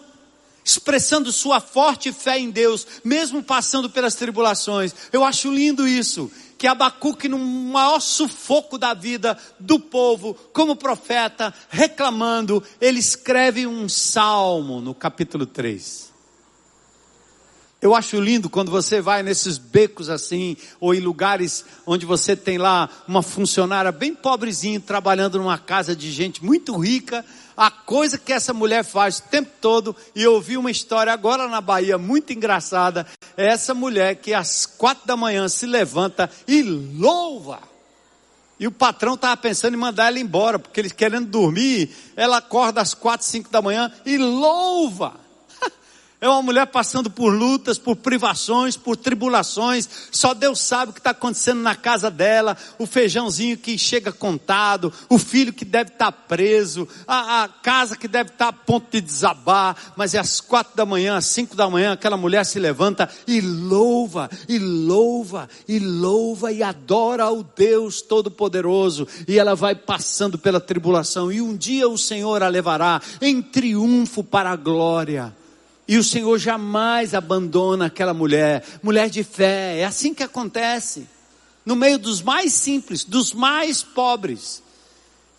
expressando sua forte fé em Deus, mesmo passando pelas tribulações. Eu acho lindo isso, que Abacuque no maior sufoco da vida do povo, como profeta, reclamando, ele escreve um salmo no capítulo 3. Eu acho lindo quando você vai nesses becos assim, ou em lugares onde você tem lá uma funcionária bem pobrezinha trabalhando numa casa de gente muito rica. A coisa que essa mulher faz o tempo todo, e eu ouvi uma história agora na Bahia muito engraçada. É essa mulher que às quatro da manhã se levanta e louva. E o patrão estava pensando em mandar ela embora, porque eles querendo dormir, ela acorda às quatro, cinco da manhã e louva. É uma mulher passando por lutas, por privações, por tribulações. Só Deus sabe o que está acontecendo na casa dela. O feijãozinho que chega contado, o filho que deve estar tá preso, a, a, casa que deve estar tá a ponto de desabar. Mas é às quatro da manhã, às cinco da manhã, aquela mulher se levanta e louva, e louva, e louva e adora ao Deus Todo-Poderoso. E ela vai passando pela tribulação. E um dia o Senhor a levará em triunfo para a glória. E o Senhor jamais abandona aquela mulher, mulher de fé. É assim que acontece. No meio dos mais simples, dos mais pobres.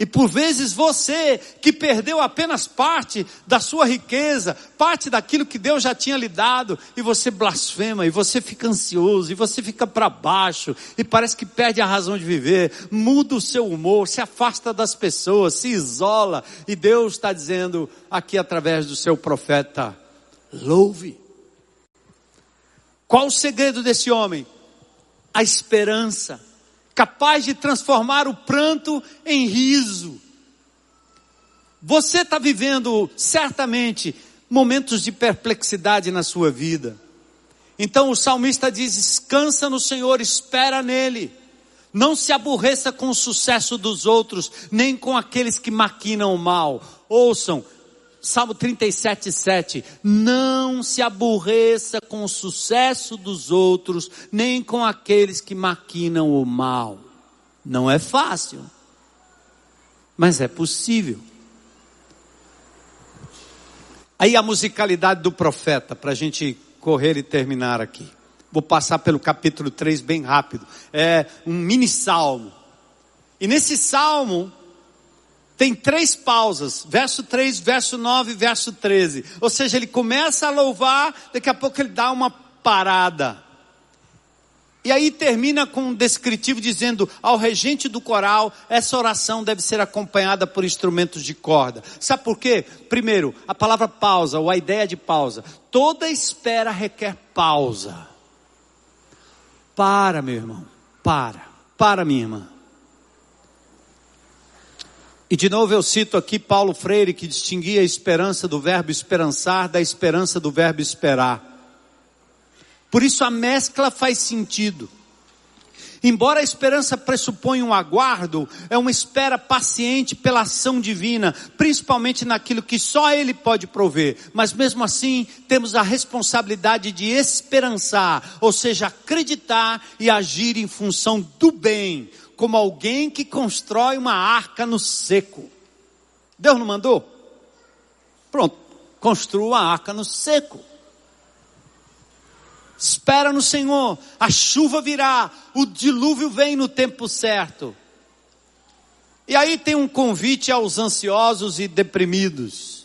E por vezes você que perdeu apenas parte da sua riqueza, parte daquilo que Deus já tinha lhe dado, e você blasfema, e você fica ansioso, e você fica para baixo, e parece que perde a razão de viver, muda o seu humor, se afasta das pessoas, se isola, e Deus está dizendo aqui através do seu profeta: louve. Qual o segredo desse homem? A esperança, capaz de transformar o pranto em riso. Você está vivendo certamente momentos de perplexidade na sua vida. Então o salmista diz: descansa no Senhor, espera nele. Não se aborreça com o sucesso dos outros, nem com aqueles que maquinam o mal. Ouçam, Salmo 37, 7. Não se aborreça com o sucesso dos outros, nem com aqueles que maquinam o mal. Não é fácil, mas é possível. Aí a musicalidade do profeta, para a gente correr e terminar aqui. Vou passar pelo capítulo 3 bem rápido. É um mini salmo. E nesse salmo, tem três pausas, verso 3, verso 9, verso 13. Ou seja, ele começa a louvar, daqui a pouco ele dá uma parada. E aí termina com um descritivo dizendo ao regente do coral, essa oração deve ser acompanhada por instrumentos de corda. Sabe por quê? Primeiro, a palavra pausa, ou a ideia de pausa. Toda espera requer pausa. Para, meu irmão, para. Para, minha irmã. E de novo eu cito aqui Paulo Freire, que distinguia a esperança do verbo esperançar da esperança do verbo esperar. Por isso a mescla faz sentido. Embora a esperança pressuponha um aguardo, é uma espera paciente pela ação divina, principalmente naquilo que só Ele pode prover. Mas mesmo assim, temos a responsabilidade de esperançar, ou seja, acreditar e agir em função do bem, como alguém que constrói uma arca no seco. Deus não mandou? Pronto, construa a arca no seco. Espera no Senhor, a chuva virá, o dilúvio vem no tempo certo. E aí tem um convite aos ansiosos e deprimidos.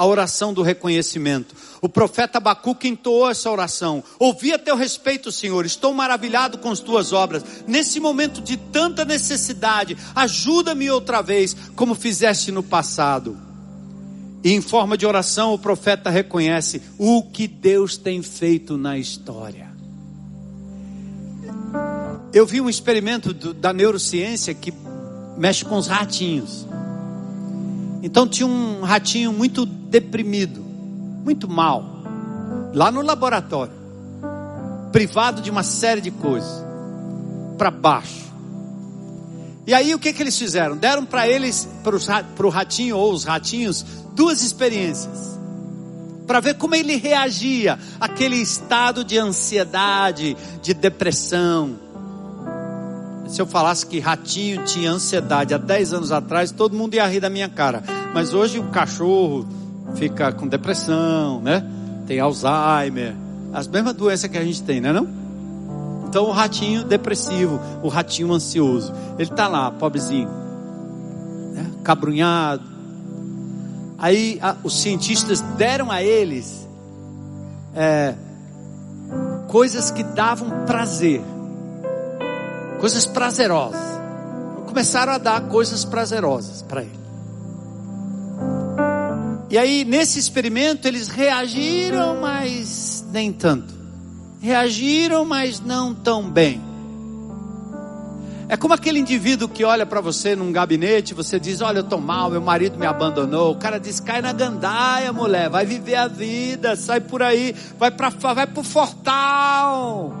A oração do reconhecimento. O profeta Abacuque entoou essa oração. Ouvi a teu respeito, Senhor. Estou maravilhado com as tuas obras. Nesse momento de tanta necessidade, ajuda-me outra vez, como fizeste no passado. E em forma de oração, o profeta reconhece o que Deus tem feito na história. Eu vi um experimento do, da neurociência que mexe com os ratinhos. Então tinha um ratinho muito deprimido, muito mal, lá no laboratório, privado de uma série de coisas, para baixo. E aí o que, que eles fizeram? Deram para eles, para o ratinho ou os ratinhos, duas experiências para ver como ele reagia àquele estado de ansiedade, de depressão. Se eu falasse que ratinho tinha ansiedade há 10 anos atrás, todo mundo ia rir da minha cara. Mas hoje o cachorro fica com depressão, né? Tem Alzheimer, as mesmas doenças que a gente tem, né não? Então o ratinho depressivo, o ratinho ansioso, ele está lá, pobrezinho, né? cabrunhado, Aí a, os cientistas deram a eles é, coisas que davam prazer, coisas prazerosas. Começaram a dar coisas prazerosas para ele. E aí, nesse experimento, eles reagiram, mas nem tanto. Reagiram, mas não tão bem. É como aquele indivíduo que olha para você num gabinete, você diz: Olha, eu estou mal, meu marido me abandonou. O cara diz: Cai na gandaia, mulher, vai viver a vida, sai por aí, vai para vai o fortal.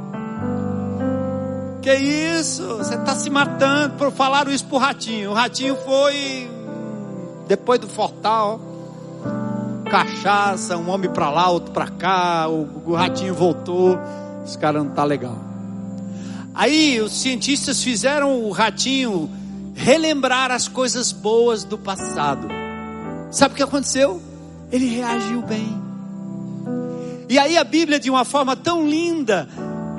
Que isso? Você está se matando. Por falaram isso pro ratinho. O ratinho foi depois do fortal. Cachaça, um homem para lá, outro para cá. O, o ratinho voltou. Esse cara não tá legal. Aí os cientistas fizeram o ratinho relembrar as coisas boas do passado. Sabe o que aconteceu? Ele reagiu bem. E aí a Bíblia, de uma forma tão linda,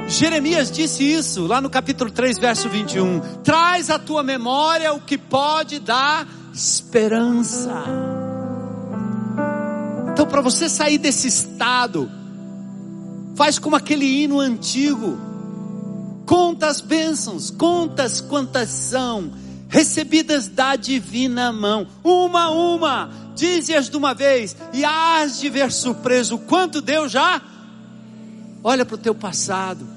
Jeremias disse isso lá no capítulo 3, verso 21. Traz à tua memória o que pode dar esperança. Então, para você sair desse estado, faz como aquele hino antigo Conta as bênçãos, contas quantas são, recebidas da divina mão, uma a uma, dize-as de uma vez, e hás de ver surpreso quanto Deus já. Olha para o teu passado,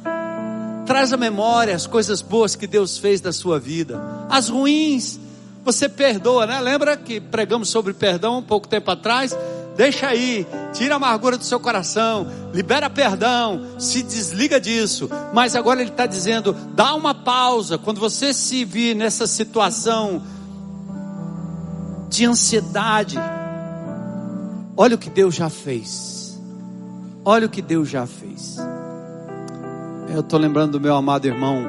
traz à memória as coisas boas que Deus fez da sua vida, as ruins, você perdoa, né? Lembra que pregamos sobre perdão um pouco tempo atrás? Deixa aí, tira a amargura do seu coração, libera perdão, se desliga disso. Mas agora ele está dizendo: dá uma pausa. Quando você se vir nessa situação de ansiedade, olha o que Deus já fez. Olha o que Deus já fez. Eu estou lembrando do meu amado irmão,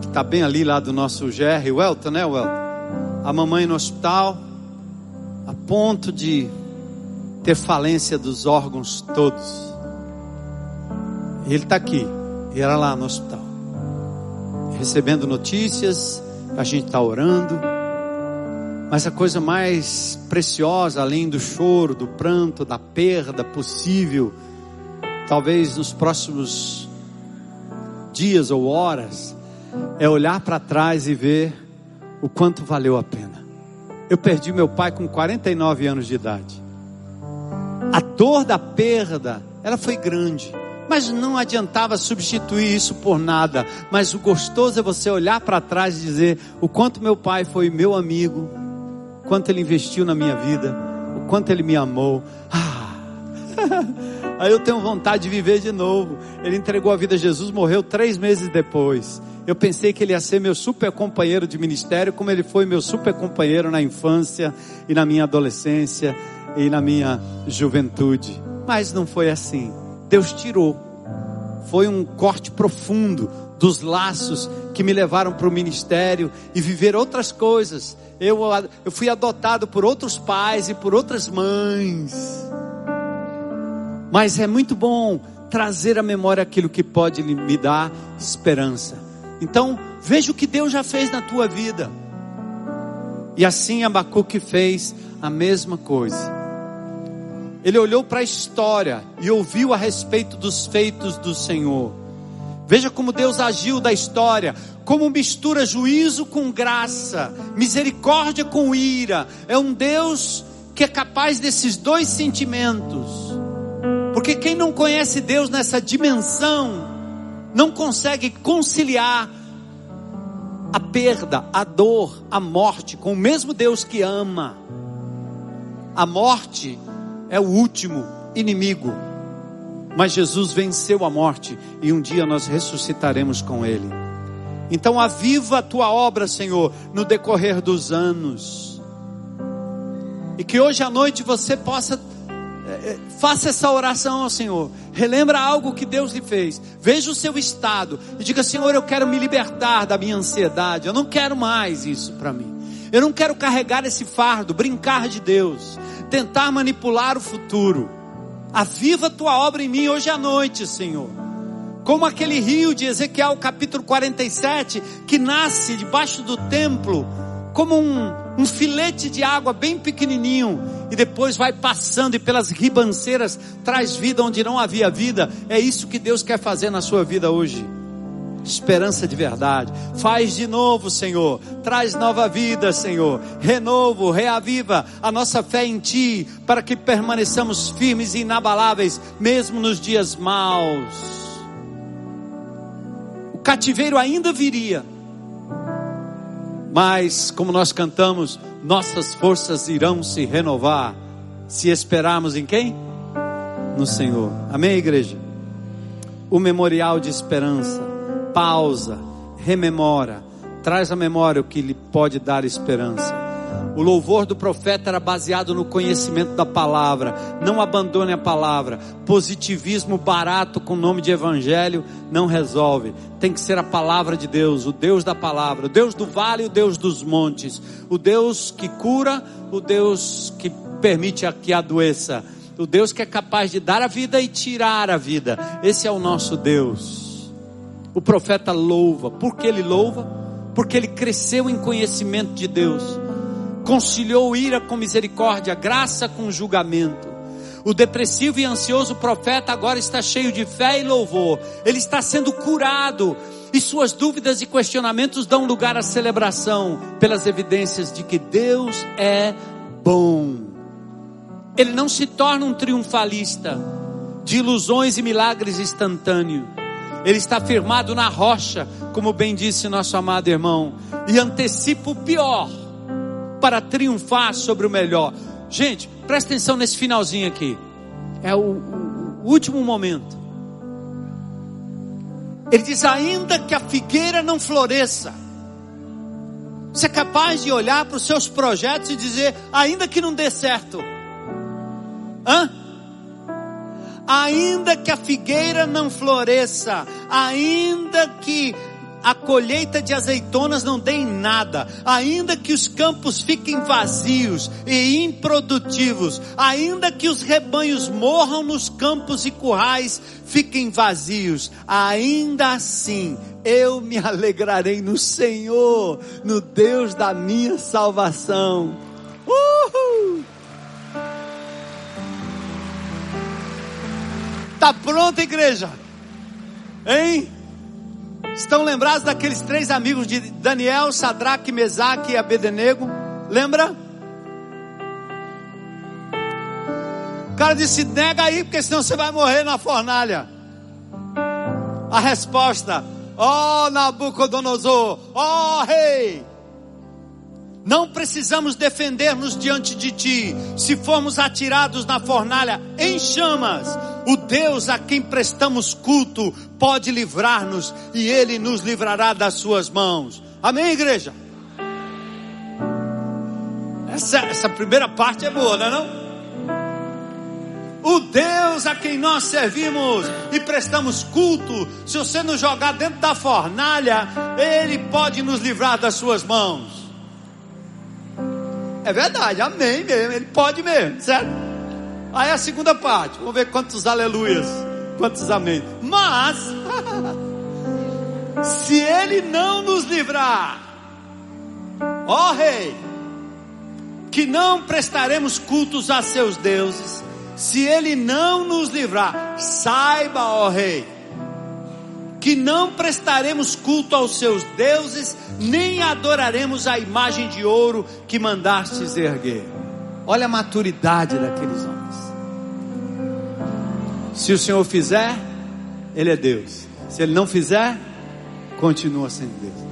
que está bem ali lá do nosso GR, Welton, né, Welton? A mamãe no hospital a ponto de ter falência dos órgãos todos. Ele está aqui, e era lá no hospital, recebendo notícias, a gente está orando, mas a coisa mais preciosa, além do choro, do pranto, da perda possível, talvez nos próximos dias ou horas, é olhar para trás e ver o quanto valeu a pena. Eu perdi meu pai com 49 anos de idade. A dor da perda, ela foi grande, mas não adiantava substituir isso por nada. Mas o gostoso é você olhar para trás e dizer o quanto meu pai foi meu amigo, quanto ele investiu na minha vida, o quanto ele me amou. Ah, Aí eu tenho vontade de viver de novo. Ele entregou a vida a Jesus, morreu três meses depois. Eu pensei que ele ia ser meu super companheiro de ministério, como ele foi meu super companheiro na infância e na minha adolescência e na minha juventude. Mas não foi assim. Deus tirou. Foi um corte profundo dos laços que me levaram para o ministério e viver outras coisas. Eu, eu fui adotado por outros pais e por outras mães. Mas é muito bom trazer à memória aquilo que pode me dar esperança. Então, veja o que Deus já fez na tua vida. E assim Abacuque fez a mesma coisa. Ele olhou para a história e ouviu a respeito dos feitos do Senhor. Veja como Deus agiu da história, como mistura juízo com graça, misericórdia com ira. É um Deus que é capaz desses dois sentimentos. Porque quem não conhece Deus nessa dimensão, não consegue conciliar a perda, a dor, a morte com o mesmo Deus que ama. A morte é o último inimigo, mas Jesus venceu a morte e um dia nós ressuscitaremos com Ele. Então aviva a tua obra, Senhor, no decorrer dos anos. E que hoje à noite você possa faça essa oração ao Senhor. Relembra algo que Deus lhe fez. Veja o seu estado e diga: Senhor, eu quero me libertar da minha ansiedade. Eu não quero mais isso para mim. Eu não quero carregar esse fardo, brincar de Deus, tentar manipular o futuro. Aviva a tua obra em mim hoje à noite, Senhor. Como aquele rio de Ezequiel capítulo 47 que nasce debaixo do templo como um, um filete de água bem pequenininho e depois vai passando e pelas ribanceiras traz vida onde não havia vida. É isso que Deus quer fazer na sua vida hoje. Esperança de verdade. Faz de novo, Senhor. Traz nova vida, Senhor. Renovo, reaviva a nossa fé em Ti, para que permaneçamos firmes e inabaláveis, mesmo nos dias maus. O cativeiro ainda viria mas, como nós cantamos, nossas forças irão se renovar se esperarmos em quem? No Senhor. Amém, igreja? O memorial de esperança. Pausa, rememora, traz à memória o que lhe pode dar esperança. O louvor do profeta era baseado no conhecimento da palavra. Não abandone a palavra. Positivismo barato com nome de evangelho não resolve. Tem que ser a palavra de Deus, o Deus da palavra, o Deus do vale, o Deus dos montes, o Deus que cura, o Deus que permite que adoeça, o Deus que é capaz de dar a vida e tirar a vida. Esse é o nosso Deus. O profeta louva. Por que ele louva? Porque ele cresceu em conhecimento de Deus conciliou ira com misericórdia, graça com julgamento. O depressivo e ansioso profeta agora está cheio de fé e louvor. Ele está sendo curado e suas dúvidas e questionamentos dão lugar à celebração pelas evidências de que Deus é bom. Ele não se torna um triunfalista de ilusões e milagres instantâneos. Ele está firmado na rocha, como bem disse nosso amado irmão, e antecipa o pior para triunfar sobre o melhor. Gente, presta atenção nesse finalzinho aqui. É o, o, o último momento. Ele diz: ainda que a figueira não floresça, você é capaz de olhar para os seus projetos e dizer: ainda que não dê certo, hã? Ainda que a figueira não floresça, ainda que a colheita de azeitonas não dê em nada, ainda que os campos fiquem vazios e improdutivos, ainda que os rebanhos morram nos campos e currais fiquem vazios, ainda assim eu me alegrarei no Senhor, no Deus da minha salvação. Uhul! Tá pronta, igreja? Hein? Estão lembrados daqueles três amigos de Daniel, Sadraque, Mesaque e Abednego? Lembra? O cara disse: nega aí, porque senão você vai morrer na fornalha. A resposta: Ó oh, Nabucodonosor, ó oh, rei. Não precisamos defender-nos diante de ti. Se formos atirados na fornalha em chamas, o Deus a quem prestamos culto pode livrar-nos e ele nos livrará das suas mãos. Amém, igreja? Essa, essa primeira parte é boa, não é não? O Deus a quem nós servimos e prestamos culto, se você nos jogar dentro da fornalha, Ele pode nos livrar das suas mãos. É verdade, amém mesmo, ele pode mesmo, certo? Aí a segunda parte, vamos ver quantos aleluias, quantos amém. Mas, se ele não nos livrar, ó rei, que não prestaremos cultos a seus deuses, se ele não nos livrar, saiba, ó rei, que não prestaremos culto aos seus deuses, nem adoraremos a imagem de ouro que mandastes erguer. Olha a maturidade daqueles homens. Se o Senhor fizer, Ele é Deus. Se Ele não fizer, continua sendo Deus.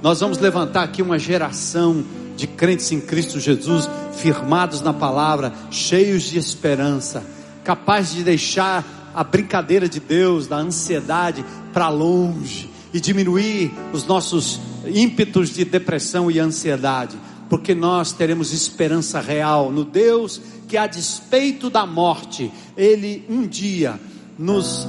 Nós vamos levantar aqui uma geração de crentes em Cristo Jesus, firmados na palavra, cheios de esperança, capazes de deixar a brincadeira de Deus, da ansiedade para longe e diminuir os nossos ímpetos de depressão e ansiedade, porque nós teremos esperança real no Deus que, a despeito da morte, Ele um dia nos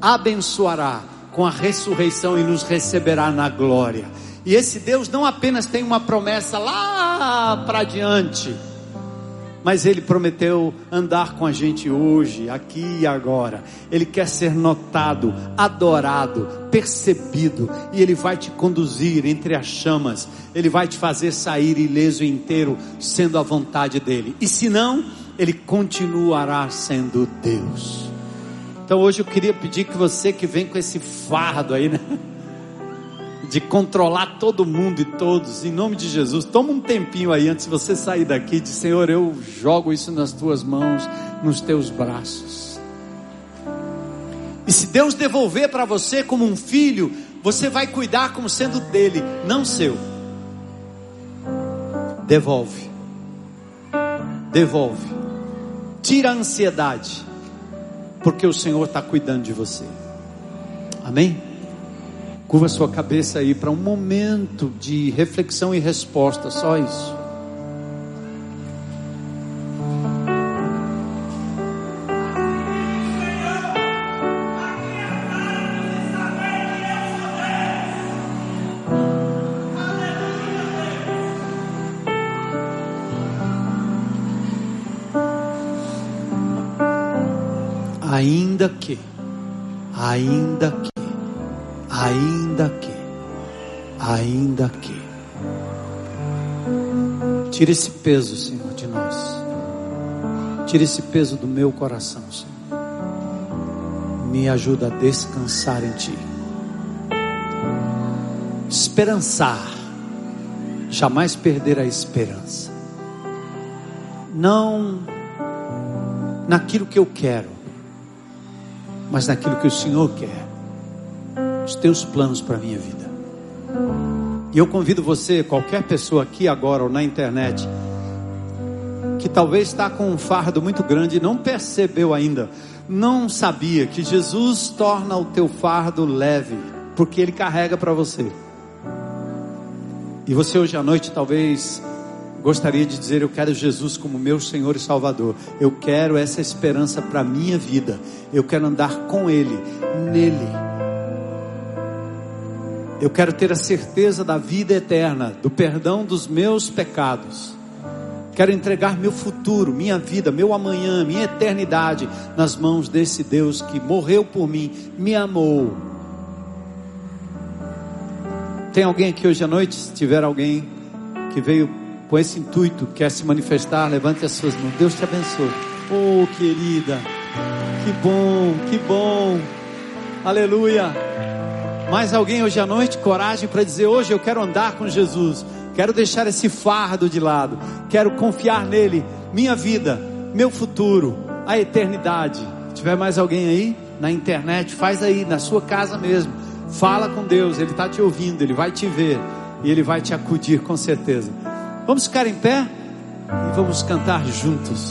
abençoará com a ressurreição e nos receberá na glória. E esse Deus não apenas tem uma promessa lá para diante, mas Ele prometeu andar com a gente hoje, aqui e agora. Ele quer ser notado, adorado, percebido, e Ele vai te conduzir entre as chamas. Ele vai te fazer sair ileso inteiro, sendo a vontade dEle. E se não, Ele continuará sendo Deus. Então hoje eu queria pedir que você que vem com esse fardo aí, né? De controlar todo mundo e todos, em nome de Jesus. Toma um tempinho aí antes de você sair daqui, de Senhor, eu jogo isso nas tuas mãos, nos teus braços. E se Deus devolver para você como um filho, você vai cuidar como sendo dele, não seu. Devolve. Devolve. Tira a ansiedade, porque o Senhor está cuidando de você. Amém? Curva sua cabeça aí para um momento de reflexão e resposta, só isso. Ainda que, ainda Tira esse peso, Senhor, de nós. Tira esse peso do meu coração, Senhor. Me ajuda a descansar em Ti. Esperançar. Jamais perder a esperança. Não naquilo que eu quero, mas naquilo que o Senhor quer os teus planos para a minha vida. E eu convido você, qualquer pessoa aqui agora ou na internet, que talvez está com um fardo muito grande e não percebeu ainda, não sabia que Jesus torna o teu fardo leve, porque Ele carrega para você. E você hoje à noite talvez gostaria de dizer: Eu quero Jesus como meu Senhor e Salvador. Eu quero essa esperança para a minha vida. Eu quero andar com Ele, nele eu quero ter a certeza da vida eterna, do perdão dos meus pecados. Quero entregar meu futuro, minha vida, meu amanhã, minha eternidade nas mãos desse Deus que morreu por mim, me amou. Tem alguém aqui hoje à noite? Se tiver alguém que veio com esse intuito, quer se manifestar, levante as suas mãos. Deus te abençoe. Oh, querida, que bom, que bom. Aleluia. Mais alguém hoje à noite, coragem para dizer: hoje eu quero andar com Jesus, quero deixar esse fardo de lado, quero confiar nele, minha vida, meu futuro, a eternidade. Tiver mais alguém aí na internet, faz aí, na sua casa mesmo. Fala com Deus, Ele está te ouvindo, Ele vai te ver e Ele vai te acudir com certeza. Vamos ficar em pé e vamos cantar juntos.